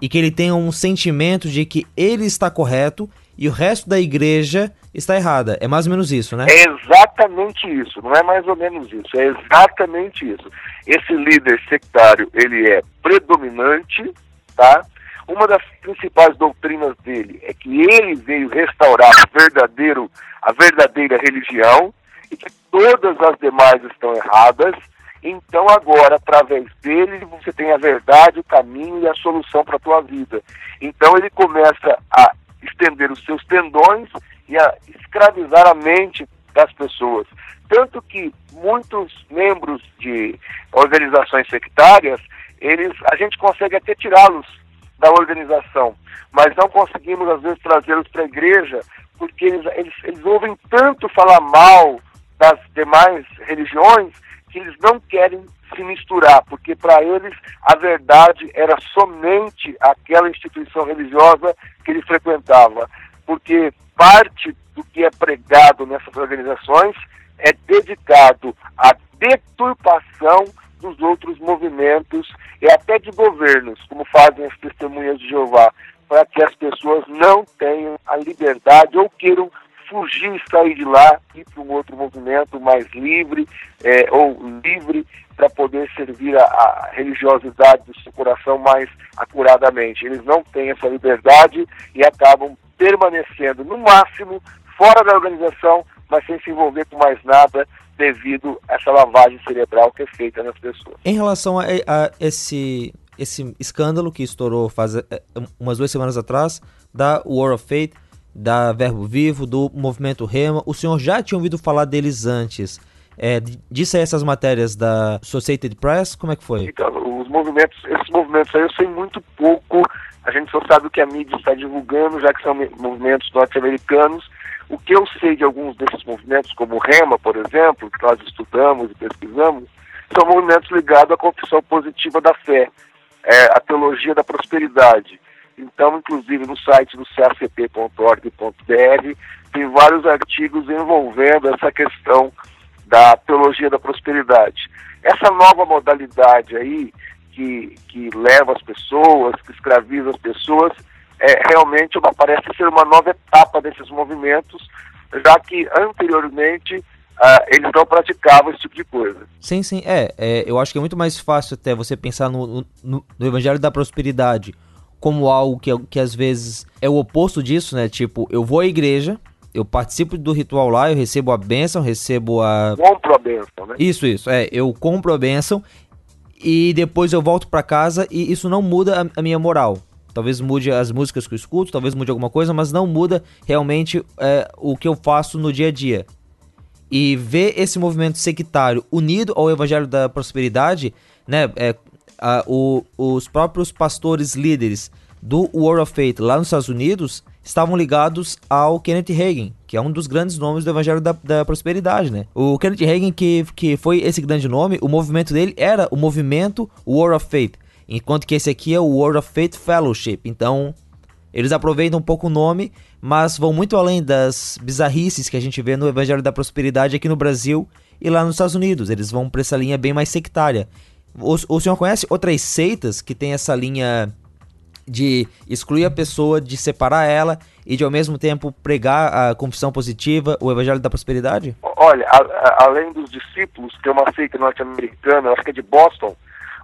e que ele tenha um sentimento de que ele está correto e o resto da igreja está errada. É mais ou menos isso, né? É exatamente isso, não é mais ou menos isso, é exatamente isso. Esse líder sectário, ele é predominante, tá? Uma das principais doutrinas dele é que ele veio restaurar o verdadeiro, a verdadeira religião e que todas as demais estão erradas então agora, através dele, você tem a verdade, o caminho e a solução para a tua vida. Então ele começa a estender os seus tendões e a escravizar a mente das pessoas. Tanto que muitos membros de organizações sectárias, eles, a gente consegue até tirá-los da organização, mas não conseguimos às vezes trazê-los para a igreja, porque eles, eles, eles ouvem tanto falar mal das demais religiões que eles não querem se misturar, porque para eles a verdade era somente aquela instituição religiosa que ele frequentava, porque parte do que é pregado nessas organizações é dedicado à deturpação dos outros movimentos e até de governos, como fazem as testemunhas de Jeová, para que as pessoas não tenham a liberdade ou queiram fugir, sair de lá, ir para um outro movimento mais livre é, ou livre para poder servir a, a, religiosidade do seu coração mais acuradamente. Eles não têm essa liberdade e acabam permanecendo, no máximo, fora da organização, mas sem se envolver com mais nada devido a essa lavagem cerebral que é feita nas pessoas. Em relação a, a esse, esse escândalo que estourou faz é, umas duas semanas atrás, da War of Faith, da Verbo Vivo, do Movimento Rema, o senhor já tinha ouvido falar deles antes? É, disse essas matérias da Associated Press, como é que foi? Então, os movimentos, esses movimentos aí eu sei muito pouco, a gente só sabe o que a mídia está divulgando, já que são movimentos norte-americanos. O que eu sei de alguns desses movimentos, como o REMA, por exemplo, que nós estudamos e pesquisamos, são movimentos ligados à confissão positiva da fé, é, a teologia da prosperidade. Então, inclusive no site do cacp.org.br tem vários artigos envolvendo essa questão da teologia da prosperidade. Essa nova modalidade aí, que, que leva as pessoas, que escraviza as pessoas, é, realmente uma, parece ser uma nova etapa desses movimentos, já que anteriormente Uh, eles não praticavam esse tipo de coisa. Sim, sim, é, é, Eu acho que é muito mais fácil até você pensar no, no, no Evangelho da Prosperidade como algo que, que às vezes é o oposto disso, né? Tipo, eu vou à igreja, eu participo do ritual lá, eu recebo a bênção, recebo a. Compro a bênção, né? Isso, isso. É, eu compro a bênção e depois eu volto para casa e isso não muda a, a, minha moral. Talvez mude as músicas que eu escuto, talvez mude alguma coisa, mas não muda realmente é, o que eu faço no dia a dia. E ver esse movimento sectário unido ao Evangelho da Prosperidade, né? É, a, o, os próprios pastores líderes do World of Faith lá nos Estados Unidos estavam ligados ao Kenneth Hagin, que é um dos grandes nomes do Evangelho da, da, Prosperidade, né? O Kenneth Hagin, que, que foi esse grande nome, o movimento dele era o movimento World of Faith, enquanto que esse aqui é o World of Faith Fellowship. Então, eles aproveitam um pouco o nome, mas vão muito além das bizarrices que a gente vê no Evangelho da Prosperidade aqui no Brasil e lá nos Estados Unidos. Eles vão para essa linha bem mais sectária. O, o senhor conhece outras seitas que tem essa linha de excluir a pessoa, de separar ela e de ao mesmo tempo pregar a confissão positiva, o evangelho da prosperidade? Olha, a, a, além dos discípulos, é uma seita norte-americana, acho que é de Boston,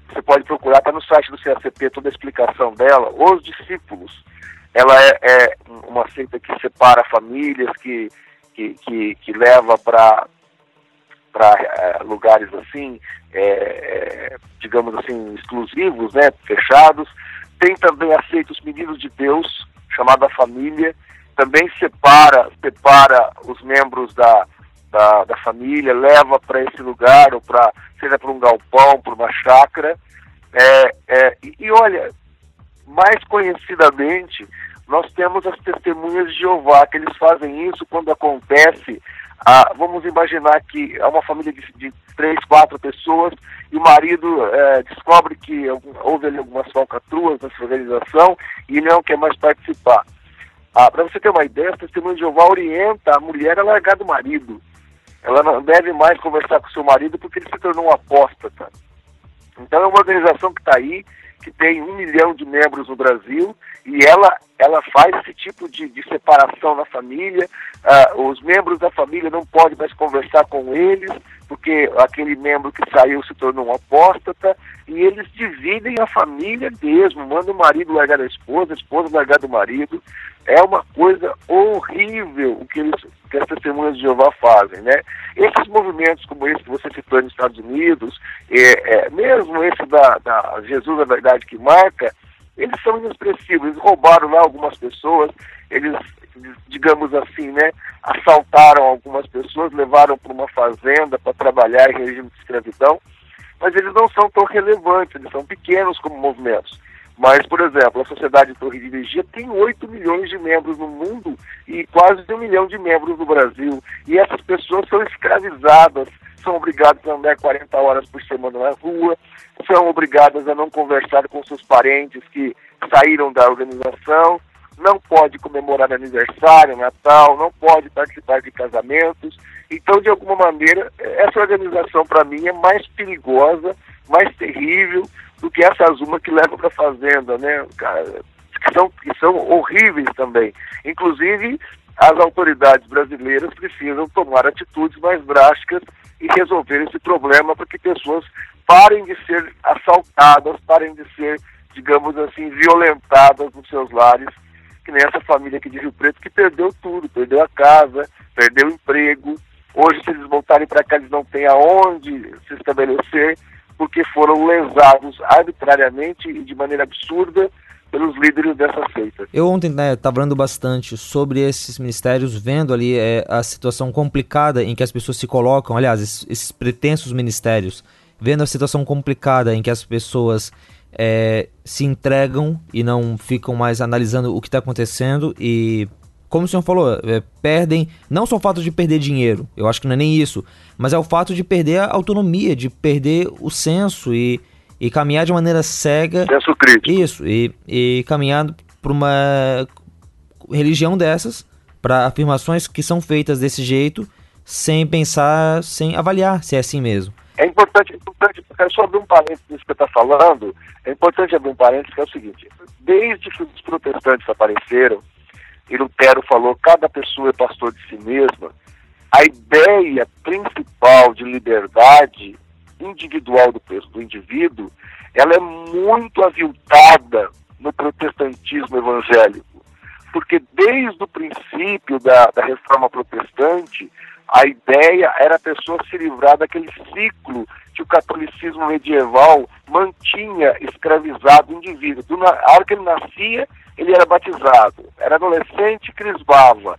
você pode procurar, está no site do CACP toda a explicação dela. Os discípulos, ela é, é uma seita que separa famílias, que, que, que, que leva para para é, lugares assim, é, é, digamos assim, exclusivos, né, fechados, tem também aceita os meninos de Deus, chamada família, também separa, separa os membros da, da, da família, leva para esse lugar, ou para, seja para um galpão, para uma chácara. É, é, e, e olha, mais conhecidamente, nós temos as testemunhas de Jeová, que eles fazem isso quando acontece ah, vamos imaginar que é uma família de, de, três, quatro pessoas e o marido é, descobre que houve ali algumas falcatruas nessa organização e não quer mais participar. Ah, Para você ter uma ideia, o testemunho de Jeová orienta a mulher a largar do marido. Ela não deve mais conversar com seu marido porque ele se tornou um apóstata. Então é uma organização que está aí, que tem um milhão de membros no Brasil e ela, ela faz esse tipo de, de separação na família. Uh, os membros da família não podem mais conversar com eles, porque aquele membro que saiu se tornou um apóstata, e eles dividem a família mesmo, mandam o marido largar da esposa, a esposa largar do marido. É uma coisa horrível o que, eles, que as testemunhas de Jeová fazem, né? Esses movimentos como esse que você citou nos Estados Unidos, é, é, mesmo esse da, da Jesus, a verdade que marca, eles são inexpressivos. Eles roubaram lá algumas pessoas, eles, digamos assim, né, assaltaram algumas pessoas, levaram para uma fazenda para trabalhar em regime de escravidão, mas eles não são tão relevantes, eles são pequenos como movimentos. Mas, por exemplo, a Sociedade Torre de Vigia tem 8 milhões de membros no mundo e quase um milhão de membros no Brasil. E essas pessoas são escravizadas, são obrigadas a andar 40 horas por semana na rua, são obrigadas a não conversar com seus parentes que saíram da organização, não pode comemorar aniversário, Natal, não pode participar de casamentos. Então, de alguma maneira, essa organização para mim é mais perigosa, mais terrível do que essa Zuma que leva para a fazenda, né? que são, que são horríveis também. Inclusive, as autoridades brasileiras precisam tomar atitudes mais drásticas e resolver esse problema para que pessoas parem de ser assaltadas, parem de ser, digamos assim, violentadas nos seus lares, que nem essa família aqui de Rio Preto que perdeu tudo, perdeu a casa, perdeu o emprego. Hoje, se eles voltarem para cá, eles não têm aonde se estabelecer, porque foram lesados arbitrariamente e de maneira absurda pelos líderes dessa seita. Eu ontem estava né, falando bastante sobre esses ministérios, vendo ali é, a situação complicada em que as pessoas se colocam, aliás, esses, esses pretensos ministérios, vendo a situação complicada em que as pessoas é, se entregam e não ficam mais analisando o que está acontecendo e como o senhor falou, é, perdem não só o fato de perder dinheiro, eu acho que não é nem isso, mas é o fato de perder a autonomia, de perder o senso e e caminhar de maneira cega. Senso crítico. Isso, e, e caminhar para uma religião dessas, para afirmações que são feitas desse jeito, sem pensar, sem avaliar se é assim mesmo. É importante, importante quero só abrir um parênteses nisso que você está falando, é importante abrir um parênteses que é o seguinte, desde que os protestantes apareceram, e Lutero falou, cada pessoa é pastor de si mesma, a ideia principal de liberdade individual do, do indivíduo, ela é muito aviltada no protestantismo evangélico. Porque desde o princípio da, da reforma protestante, a ideia era a pessoa se livrar daquele ciclo que o catolicismo medieval mantinha escravizado o indivíduo. Do, a hora que ele nascia, ele era batizado. Era adolescente, crisbava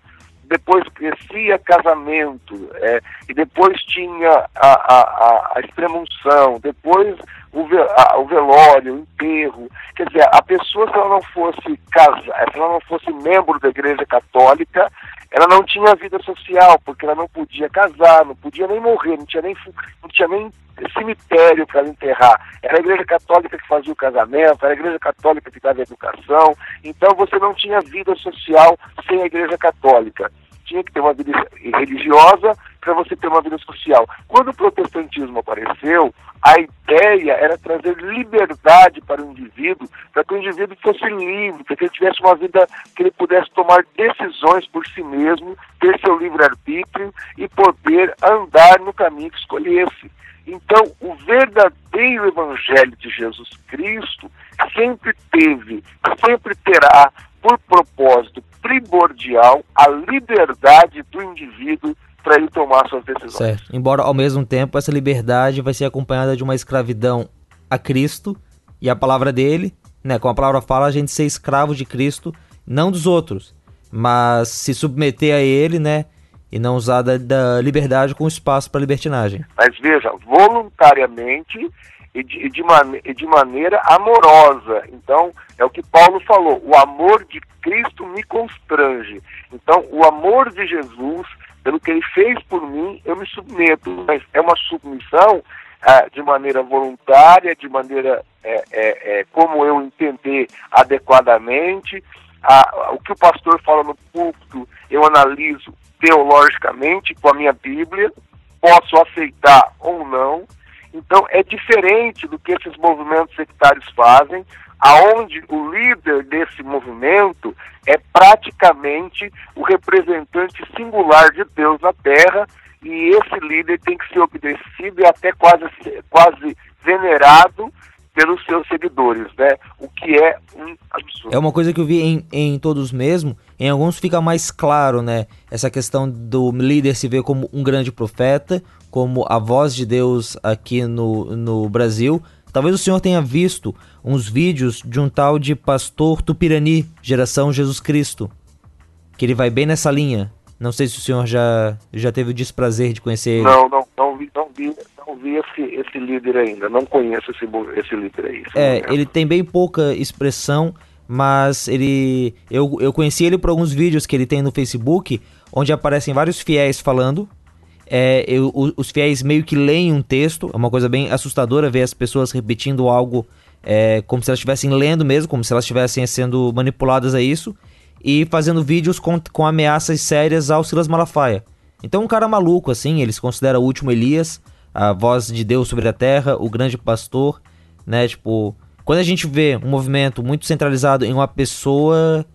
depois crescia casamento, é, e depois tinha a, a, a extremunção, depois o, ve, a, o velório, o enterro. Quer dizer, a pessoa, se ela não fosse casa, se ela não fosse membro da igreja católica, ela não tinha vida social, porque ela não podia casar, não podia nem morrer, não tinha nem, não tinha nem cemitério para enterrar. Era a igreja católica que fazia o casamento, era a igreja católica que dava a educação. Então você não tinha vida social sem a igreja católica. Tinha que ter uma vida religiosa para você ter uma vida social. Quando o protestantismo apareceu, a ideia era trazer liberdade para o indivíduo, para que o indivíduo fosse livre, para que ele tivesse uma vida que ele pudesse tomar decisões por si mesmo, ter seu livre-arbítrio e poder andar no caminho que escolhesse. Então, o verdadeiro Evangelho de Jesus Cristo sempre teve, sempre terá por propósito primordial a liberdade do indivíduo para ele tomar suas decisões. Certo. Embora ao mesmo tempo essa liberdade vai ser acompanhada de uma escravidão a Cristo e a palavra dele, né, como a palavra fala, a gente ser escravo de Cristo, não dos outros, mas se submeter a ele, né, e não usar da, da liberdade com espaço para libertinagem. Mas veja, voluntariamente e de, de, man de maneira amorosa. Então, é o que Paulo falou: o amor de Cristo me constrange. Então, o amor de Jesus, pelo que ele fez por mim, eu me submeto. Mas é uma submissão ah, de maneira voluntária, de maneira é, é, é, como eu entender adequadamente. Ah, o que o pastor fala no púlpito, eu analiso teologicamente com a minha Bíblia, posso aceitar ou não. Então é diferente do que esses movimentos sectários fazem, aonde o líder desse movimento é praticamente o representante singular de Deus na Terra e esse líder tem que ser obedecido e até quase quase venerado pelos seus seguidores, né? O que é um absurdo. É uma coisa que eu vi em, em todos mesmo, em alguns fica mais claro, né? Essa questão do líder se ver como um grande profeta, como a voz de Deus aqui no, no Brasil. Talvez o senhor tenha visto uns vídeos de um tal de pastor Tupirani, geração Jesus Cristo, que ele vai bem nessa linha. Não sei se o senhor já, já teve o desprazer de conhecer ele. Não, não, não vi, não vi, não vi esse, esse líder ainda. Não conheço esse, esse líder aí. É, ele tem bem pouca expressão, mas ele. Eu, eu conheci ele por alguns vídeos que ele tem no Facebook, onde aparecem vários fiéis falando. É, eu, os fiéis meio que leem um texto, é uma coisa bem assustadora ver as pessoas repetindo algo é, como se elas estivessem lendo mesmo, como se elas estivessem sendo manipuladas a isso e fazendo vídeos com, com ameaças sérias ao Silas Malafaia. Então um cara maluco assim, ele se considera o último Elias, a voz de Deus sobre a terra, o grande pastor, né, tipo, quando a gente vê um movimento muito centralizado em uma pessoa,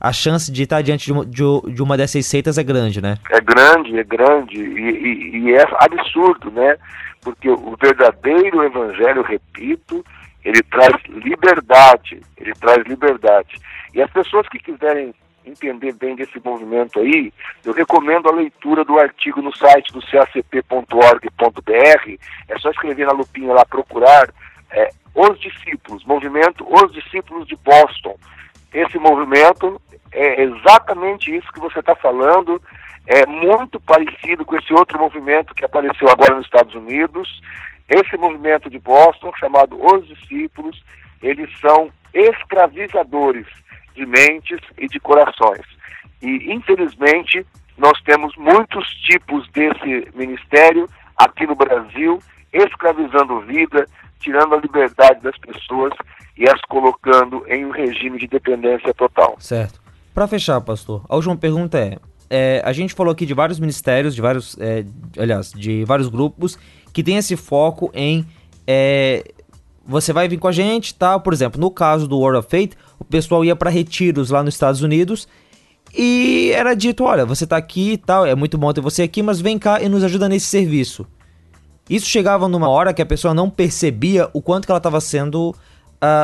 a chance de estar diante de uma, de, de uma dessas seitas é grande, né? É grande, é grande e, e, e é absurdo, né? Porque o verdadeiro evangelho, repito, ele traz liberdade, ele traz liberdade. E as pessoas que quiserem entender bem desse movimento aí, eu recomendo a leitura do artigo no site do cacp.org.br. É só escrever na lupinha lá, procurar é, Os Discípulos, movimento Os Discípulos de Boston. Esse movimento é exatamente isso que você está falando, é muito parecido com esse outro movimento que apareceu agora nos Estados Unidos. Esse movimento de Boston, chamado Os Discípulos, eles são escravizadores de mentes e de corações. E, infelizmente, nós temos muitos tipos desse ministério aqui no Brasil, escravizando vida, tirando a liberdade das pessoas e as colocando em um regime de dependência total. Certo. Para fechar, pastor, a última pergunta é, é, a gente falou aqui de vários ministérios, de vários, é, aliás, de vários grupos que tem esse foco em é, você vai vir com a gente, tá? Por exemplo, no caso do World of Fate, o pessoal ia para retiros lá nos Estados Unidos e era dito, olha, você tá aqui e tal, é muito bom ter você aqui, mas vem cá e nos ajuda nesse serviço. Isso chegava numa hora que a pessoa não percebia o quanto que ela estava sendo uh,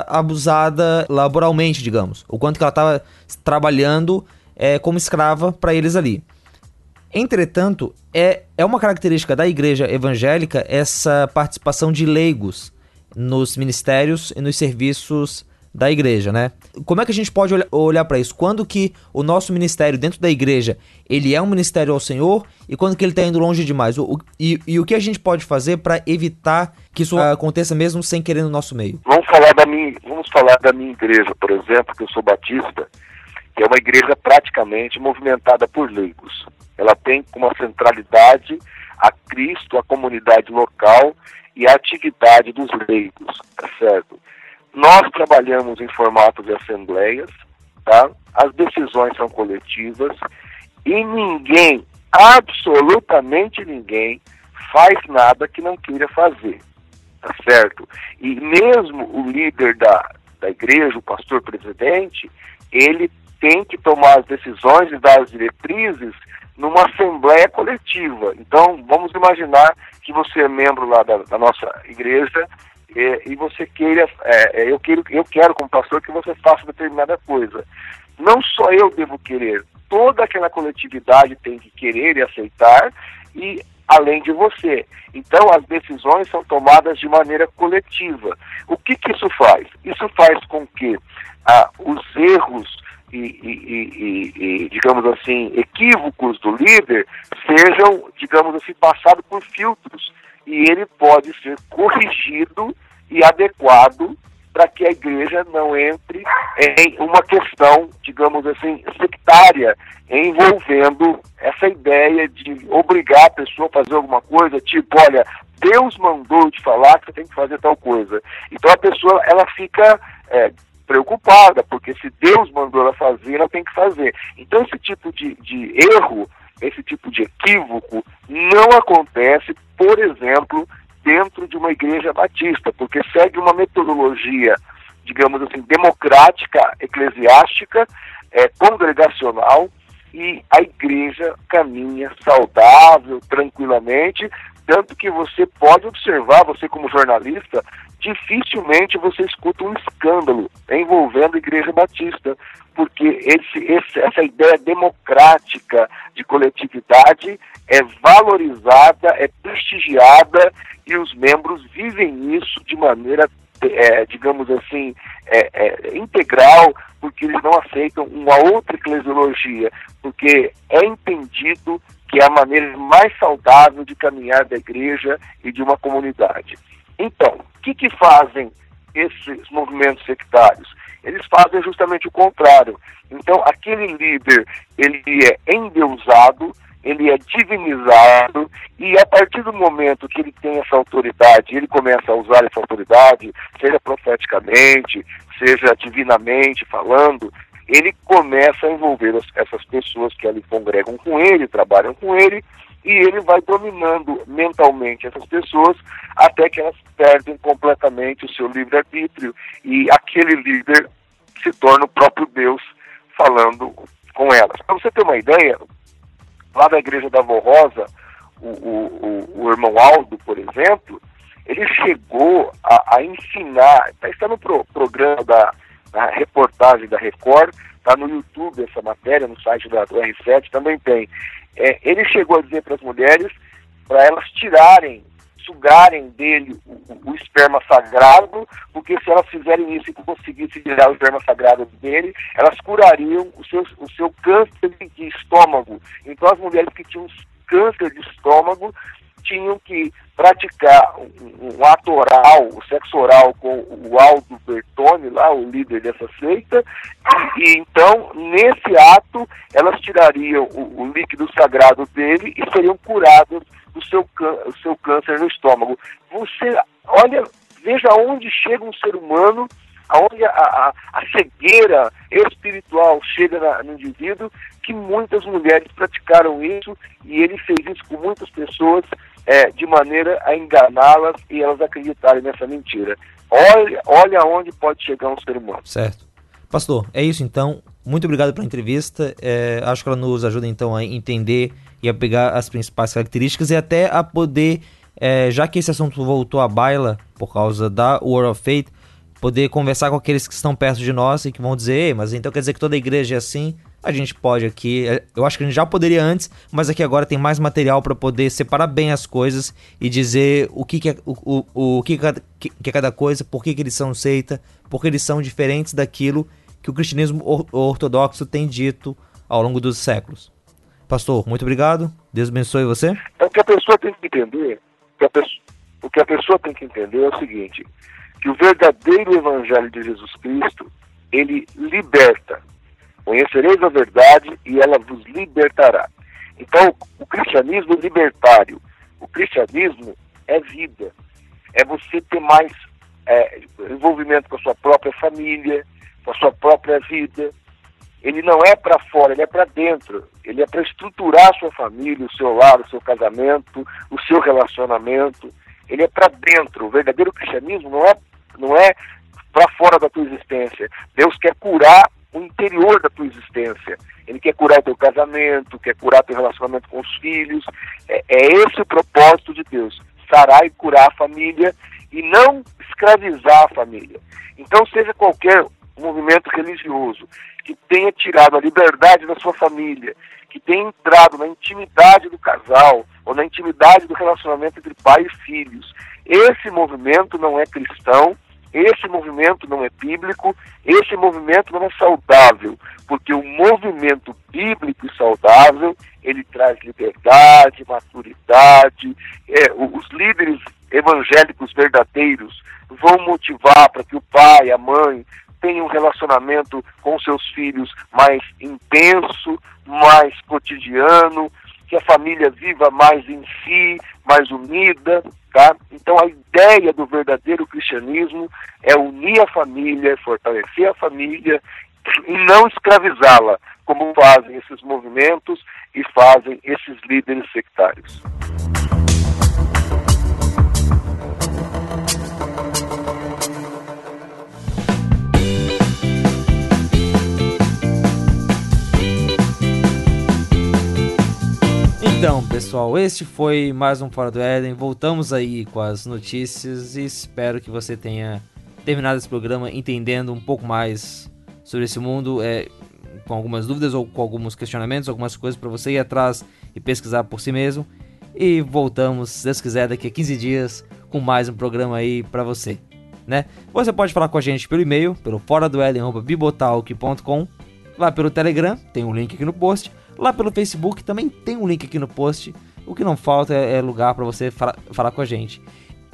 abusada laboralmente, digamos, o quanto que ela estava trabalhando é, como escrava para eles ali. Entretanto, é, é uma característica da igreja evangélica essa participação de leigos nos ministérios e nos serviços da igreja, né? Como é que a gente pode olhar para isso? Quando que o nosso ministério dentro da igreja, ele é um ministério ao Senhor e quando que ele está indo longe demais? O, e, e, o que a gente pode fazer para evitar que isso aconteça mesmo sem querer no nosso meio? Vamos falar da minha, vamos falar da minha igreja, por exemplo, que eu sou batista, que é uma igreja praticamente movimentada por leigos. Ela tem como centralidade a Cristo, a comunidade local e a atividade dos leigos, tá certo? Nós trabalhamos em formato de assembleias, tá? As decisões são coletivas e ninguém, absolutamente ninguém, faz nada que não queira fazer, tá certo? E mesmo o líder da, da igreja, o pastor presidente, ele tem que tomar as decisões e dar as diretrizes numa assembleia coletiva. Então, vamos imaginar que você é membro lá da, da nossa igreja é, e você queira, é, é, eu, quero, eu quero como pastor que você faça determinada coisa. Não só eu devo querer, toda aquela coletividade tem que querer e aceitar, e além de você. Então as decisões são tomadas de maneira coletiva. O que, que isso faz? Isso faz com que ah, os erros e, e, e, e, digamos assim, equívocos do líder sejam, digamos assim, passados por filtros e ele pode ser corrigido e adequado para que a igreja não entre em uma questão, digamos assim, sectária, envolvendo essa ideia de obrigar a pessoa a fazer alguma coisa, tipo, olha, Deus mandou te falar que você tem que fazer tal coisa. Então a pessoa ela fica é, preocupada, porque se Deus mandou ela fazer, ela tem que fazer. Então esse tipo de, de erro, esse tipo de equívoco não acontece, por exemplo, dentro de uma igreja batista, porque segue uma metodologia, digamos assim, democrática, eclesiástica, é, congregacional, e a igreja caminha saudável, tranquilamente, tanto que você pode observar, você como jornalista, dificilmente você escuta um escândalo envolvendo a igreja batista, porque esse, esse, essa ideia democrática de coletividade é valorizada, é prestigiada e os membros vivem isso de maneira, é, digamos assim, é, é, integral, porque eles não aceitam uma outra eclesiologia, porque é entendido que é a maneira mais saudável de caminhar da igreja e de uma comunidade. Então, o que, que fazem esses movimentos sectários? Eles fazem justamente o contrário. Então, aquele líder, ele é endeusado, ele é divinizado e a partir do momento que ele tem essa autoridade, ele começa a usar essa autoridade, seja profeticamente, seja divinamente falando, ele começa a envolver as, essas pessoas que ali congregam com ele, trabalham com ele, e ele vai dominando mentalmente essas pessoas até que elas perdem completamente o seu livre-arbítrio e aquele líder se torna o próprio Deus falando com elas. Para você ter uma ideia, lá da igreja da Avó Rosa, o, o, o, o irmão Aldo, por exemplo, ele chegou a, a ensinar, tá, está no pro, programa da, reportagem da Record, está no YouTube essa matéria, no site da, do R7 também tem. É, ele chegou a dizer para as mulheres para elas tirarem, sugarem dele o, o, esperma sagrado, porque se elas fizerem isso e conseguissem tirar o esperma sagrado dele, elas curariam o seu, o seu câncer de estômago. Então as mulheres que tinham câncer de estômago tinham que praticar um, um, ato oral, o sexo oral com o Aldo Bertone, lá o líder dessa seita, e, então, nesse ato, elas tirariam o, o, líquido sagrado dele e seriam curadas do seu, seu câncer no estômago. Você, olha, veja onde chega um ser humano aonde a, a, a, cegueira espiritual chega na, no indivíduo, que muitas mulheres praticaram isso e ele fez isso com muitas pessoas é, de maneira a enganá-las e elas acreditarem nessa mentira. Olha, olha onde pode chegar um ser humano. Certo. Pastor, é isso então. Muito obrigado pela entrevista. É, acho que ela nos ajuda então a entender e a pegar as principais características e até a poder, é, já que esse assunto voltou à baila por causa da World of Faith, poder conversar com aqueles que estão perto de nós e que vão dizer, mas então quer dizer que toda igreja é assim? A gente pode aqui, é, eu acho que a gente já poderia antes, mas aqui agora tem mais material para poder separar bem as coisas e dizer o que, que é, o, o, o que, que, que é cada coisa, por que, que eles são seita, por que eles são diferentes daquilo que o cristianismo ortodoxo tem dito ao longo dos séculos. Pastor, muito obrigado. Deus abençoe você. É o que a pessoa tem que entender, que a o que a pessoa tem que entender é o seguinte: que o verdadeiro evangelho de Jesus Cristo, ele liberta. Conhecereis a verdade e ela vos libertará. Então, o cristianismo libertário, o cristianismo é vida. É você ter mais é, envolvimento com a sua própria família, com a sua própria vida. Ele não é para fora, ele é para dentro. Ele é para estruturar a sua família, o seu lar, o seu casamento, o seu relacionamento. Ele é para dentro. O verdadeiro cristianismo não é não é para fora da tua existência. Deus quer curar o interior da tua existência. Ele quer curar o teu casamento, quer curar teu relacionamento com os filhos. É, é esse o propósito de Deus: sarar e curar a família e não escravizar a família. Então, seja qualquer movimento religioso que tenha tirado a liberdade da sua família, que tenha entrado na intimidade do casal ou na intimidade do relacionamento entre pai e filhos, esse movimento não é cristão esse movimento não é bíblico, esse movimento não é saudável, porque o movimento bíblico e saudável, ele traz liberdade, maturidade, é, os líderes evangélicos verdadeiros vão motivar para que o pai, a mãe, tenham um relacionamento com seus filhos mais intenso, mais cotidiano, que a família viva mais em si, mais unida, tá? Então a ideia do verdadeiro cristianismo é unir a família, fortalecer a família e não escravizá-la, como fazem esses movimentos e fazem esses líderes sectários. Então, pessoal, este foi mais um Fora do Éden. Voltamos aí com as notícias e espero que você tenha terminado esse programa entendendo um pouco mais sobre esse mundo, é, com algumas dúvidas ou com alguns questionamentos, algumas coisas para você ir atrás e pesquisar por si mesmo. E voltamos, se Deus quiser, daqui a 15 dias com mais um programa aí para você. Né? Você pode falar com a gente pelo e-mail, pelo fora do bibotalk.com, lá pelo Telegram, tem um link aqui no post Lá pelo Facebook também tem um link aqui no post. O que não falta é, é lugar para você falar com a gente.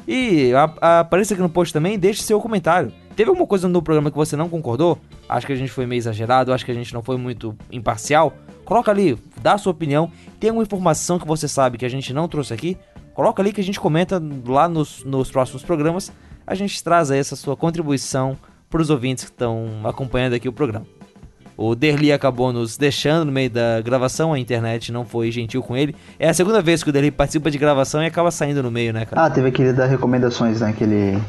E a, a, apareça aqui no post também, deixe seu comentário. Teve alguma coisa no programa que você não concordou? Acho que a gente foi meio exagerado, acho que a gente não foi muito imparcial. Coloca ali, dá a sua opinião. Tem alguma informação que você sabe que a gente não trouxe aqui? Coloca ali que a gente comenta lá nos, nos próximos programas. A gente traz essa sua contribuição para os ouvintes que estão acompanhando aqui o programa. O Derli acabou nos deixando no meio da gravação, a internet não foi gentil com ele. É a segunda vez que o Derli participa de gravação e acaba saindo no meio, né, cara? Ah, teve aquele das recomendações, né? Que ele,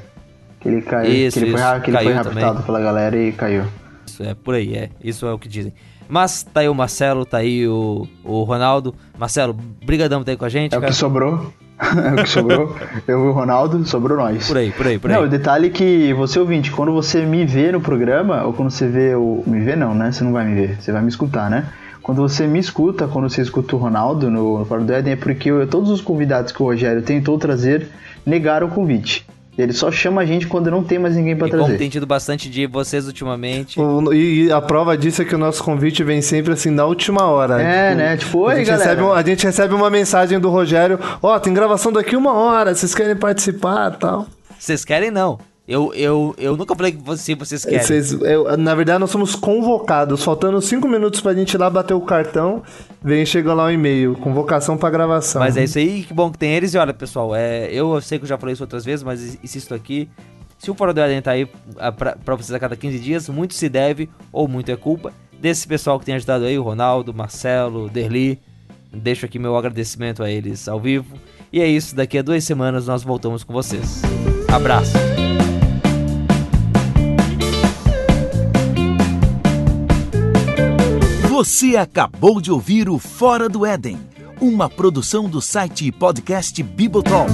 que ele caiu. Isso, que ele isso, foi, que ele foi raptado também. pela galera e caiu. Isso é por aí, é. Isso é o que dizem. Mas tá aí o Marcelo, tá aí o, o Ronaldo. Marcelo, brigadão por ter aí com a gente, É o cara. que sobrou. é o que sobrou. Eu e o Ronaldo, sobrou nós. Por aí, por aí, por aí. Não, o detalhe é que você ouvinte, quando você me vê no programa, ou quando você vê o. Me vê não, né? Você não vai me ver, você vai me escutar, né? Quando você me escuta, quando você escuta o Ronaldo no, no Fora do Éden, é porque eu- todos os convidados que o Rogério tentou trazer negaram o convite. Ele só chama a gente quando não tem mais ninguém pra E como trazer. tem tido bastante de vocês ultimamente. O- E, e a prova disso é que o nosso convite vem sempre assim na última hora. É, né? Tipo, a oi, gente, galera. recebe, um- a gente recebe uma mensagem do Rogério: Ó, tem gravação daqui uma hora, vocês querem participar e tal. Vocês querem não. Eu, eu, eu nunca falei que você, vocês querem. Vocês- eu- na verdade, nós somos convocados, faltando cinco minutos pra gente ir lá bater o cartão, vem chega lá o e-mail, convocação pra gravação. Mas é isso aí, que bom que tem eles. E olha, pessoal, é, eu sei que eu já falei isso outras vezes, mas insisto aqui. Se o Fora do Éden tá aí ah, pra, pra vocês a cada 15 dias, muito se deve, ou muito é culpa, desse pessoal que tem ajudado aí, o Ronaldo, Marcelo, Derli. Deixo aqui meu agradecimento a eles ao vivo. E é isso, daqui a duas semanas nós voltamos com vocês. Abraço. Você acabou de ouvir o Fora do Éden, uma produção do site e podcast Bibotalk.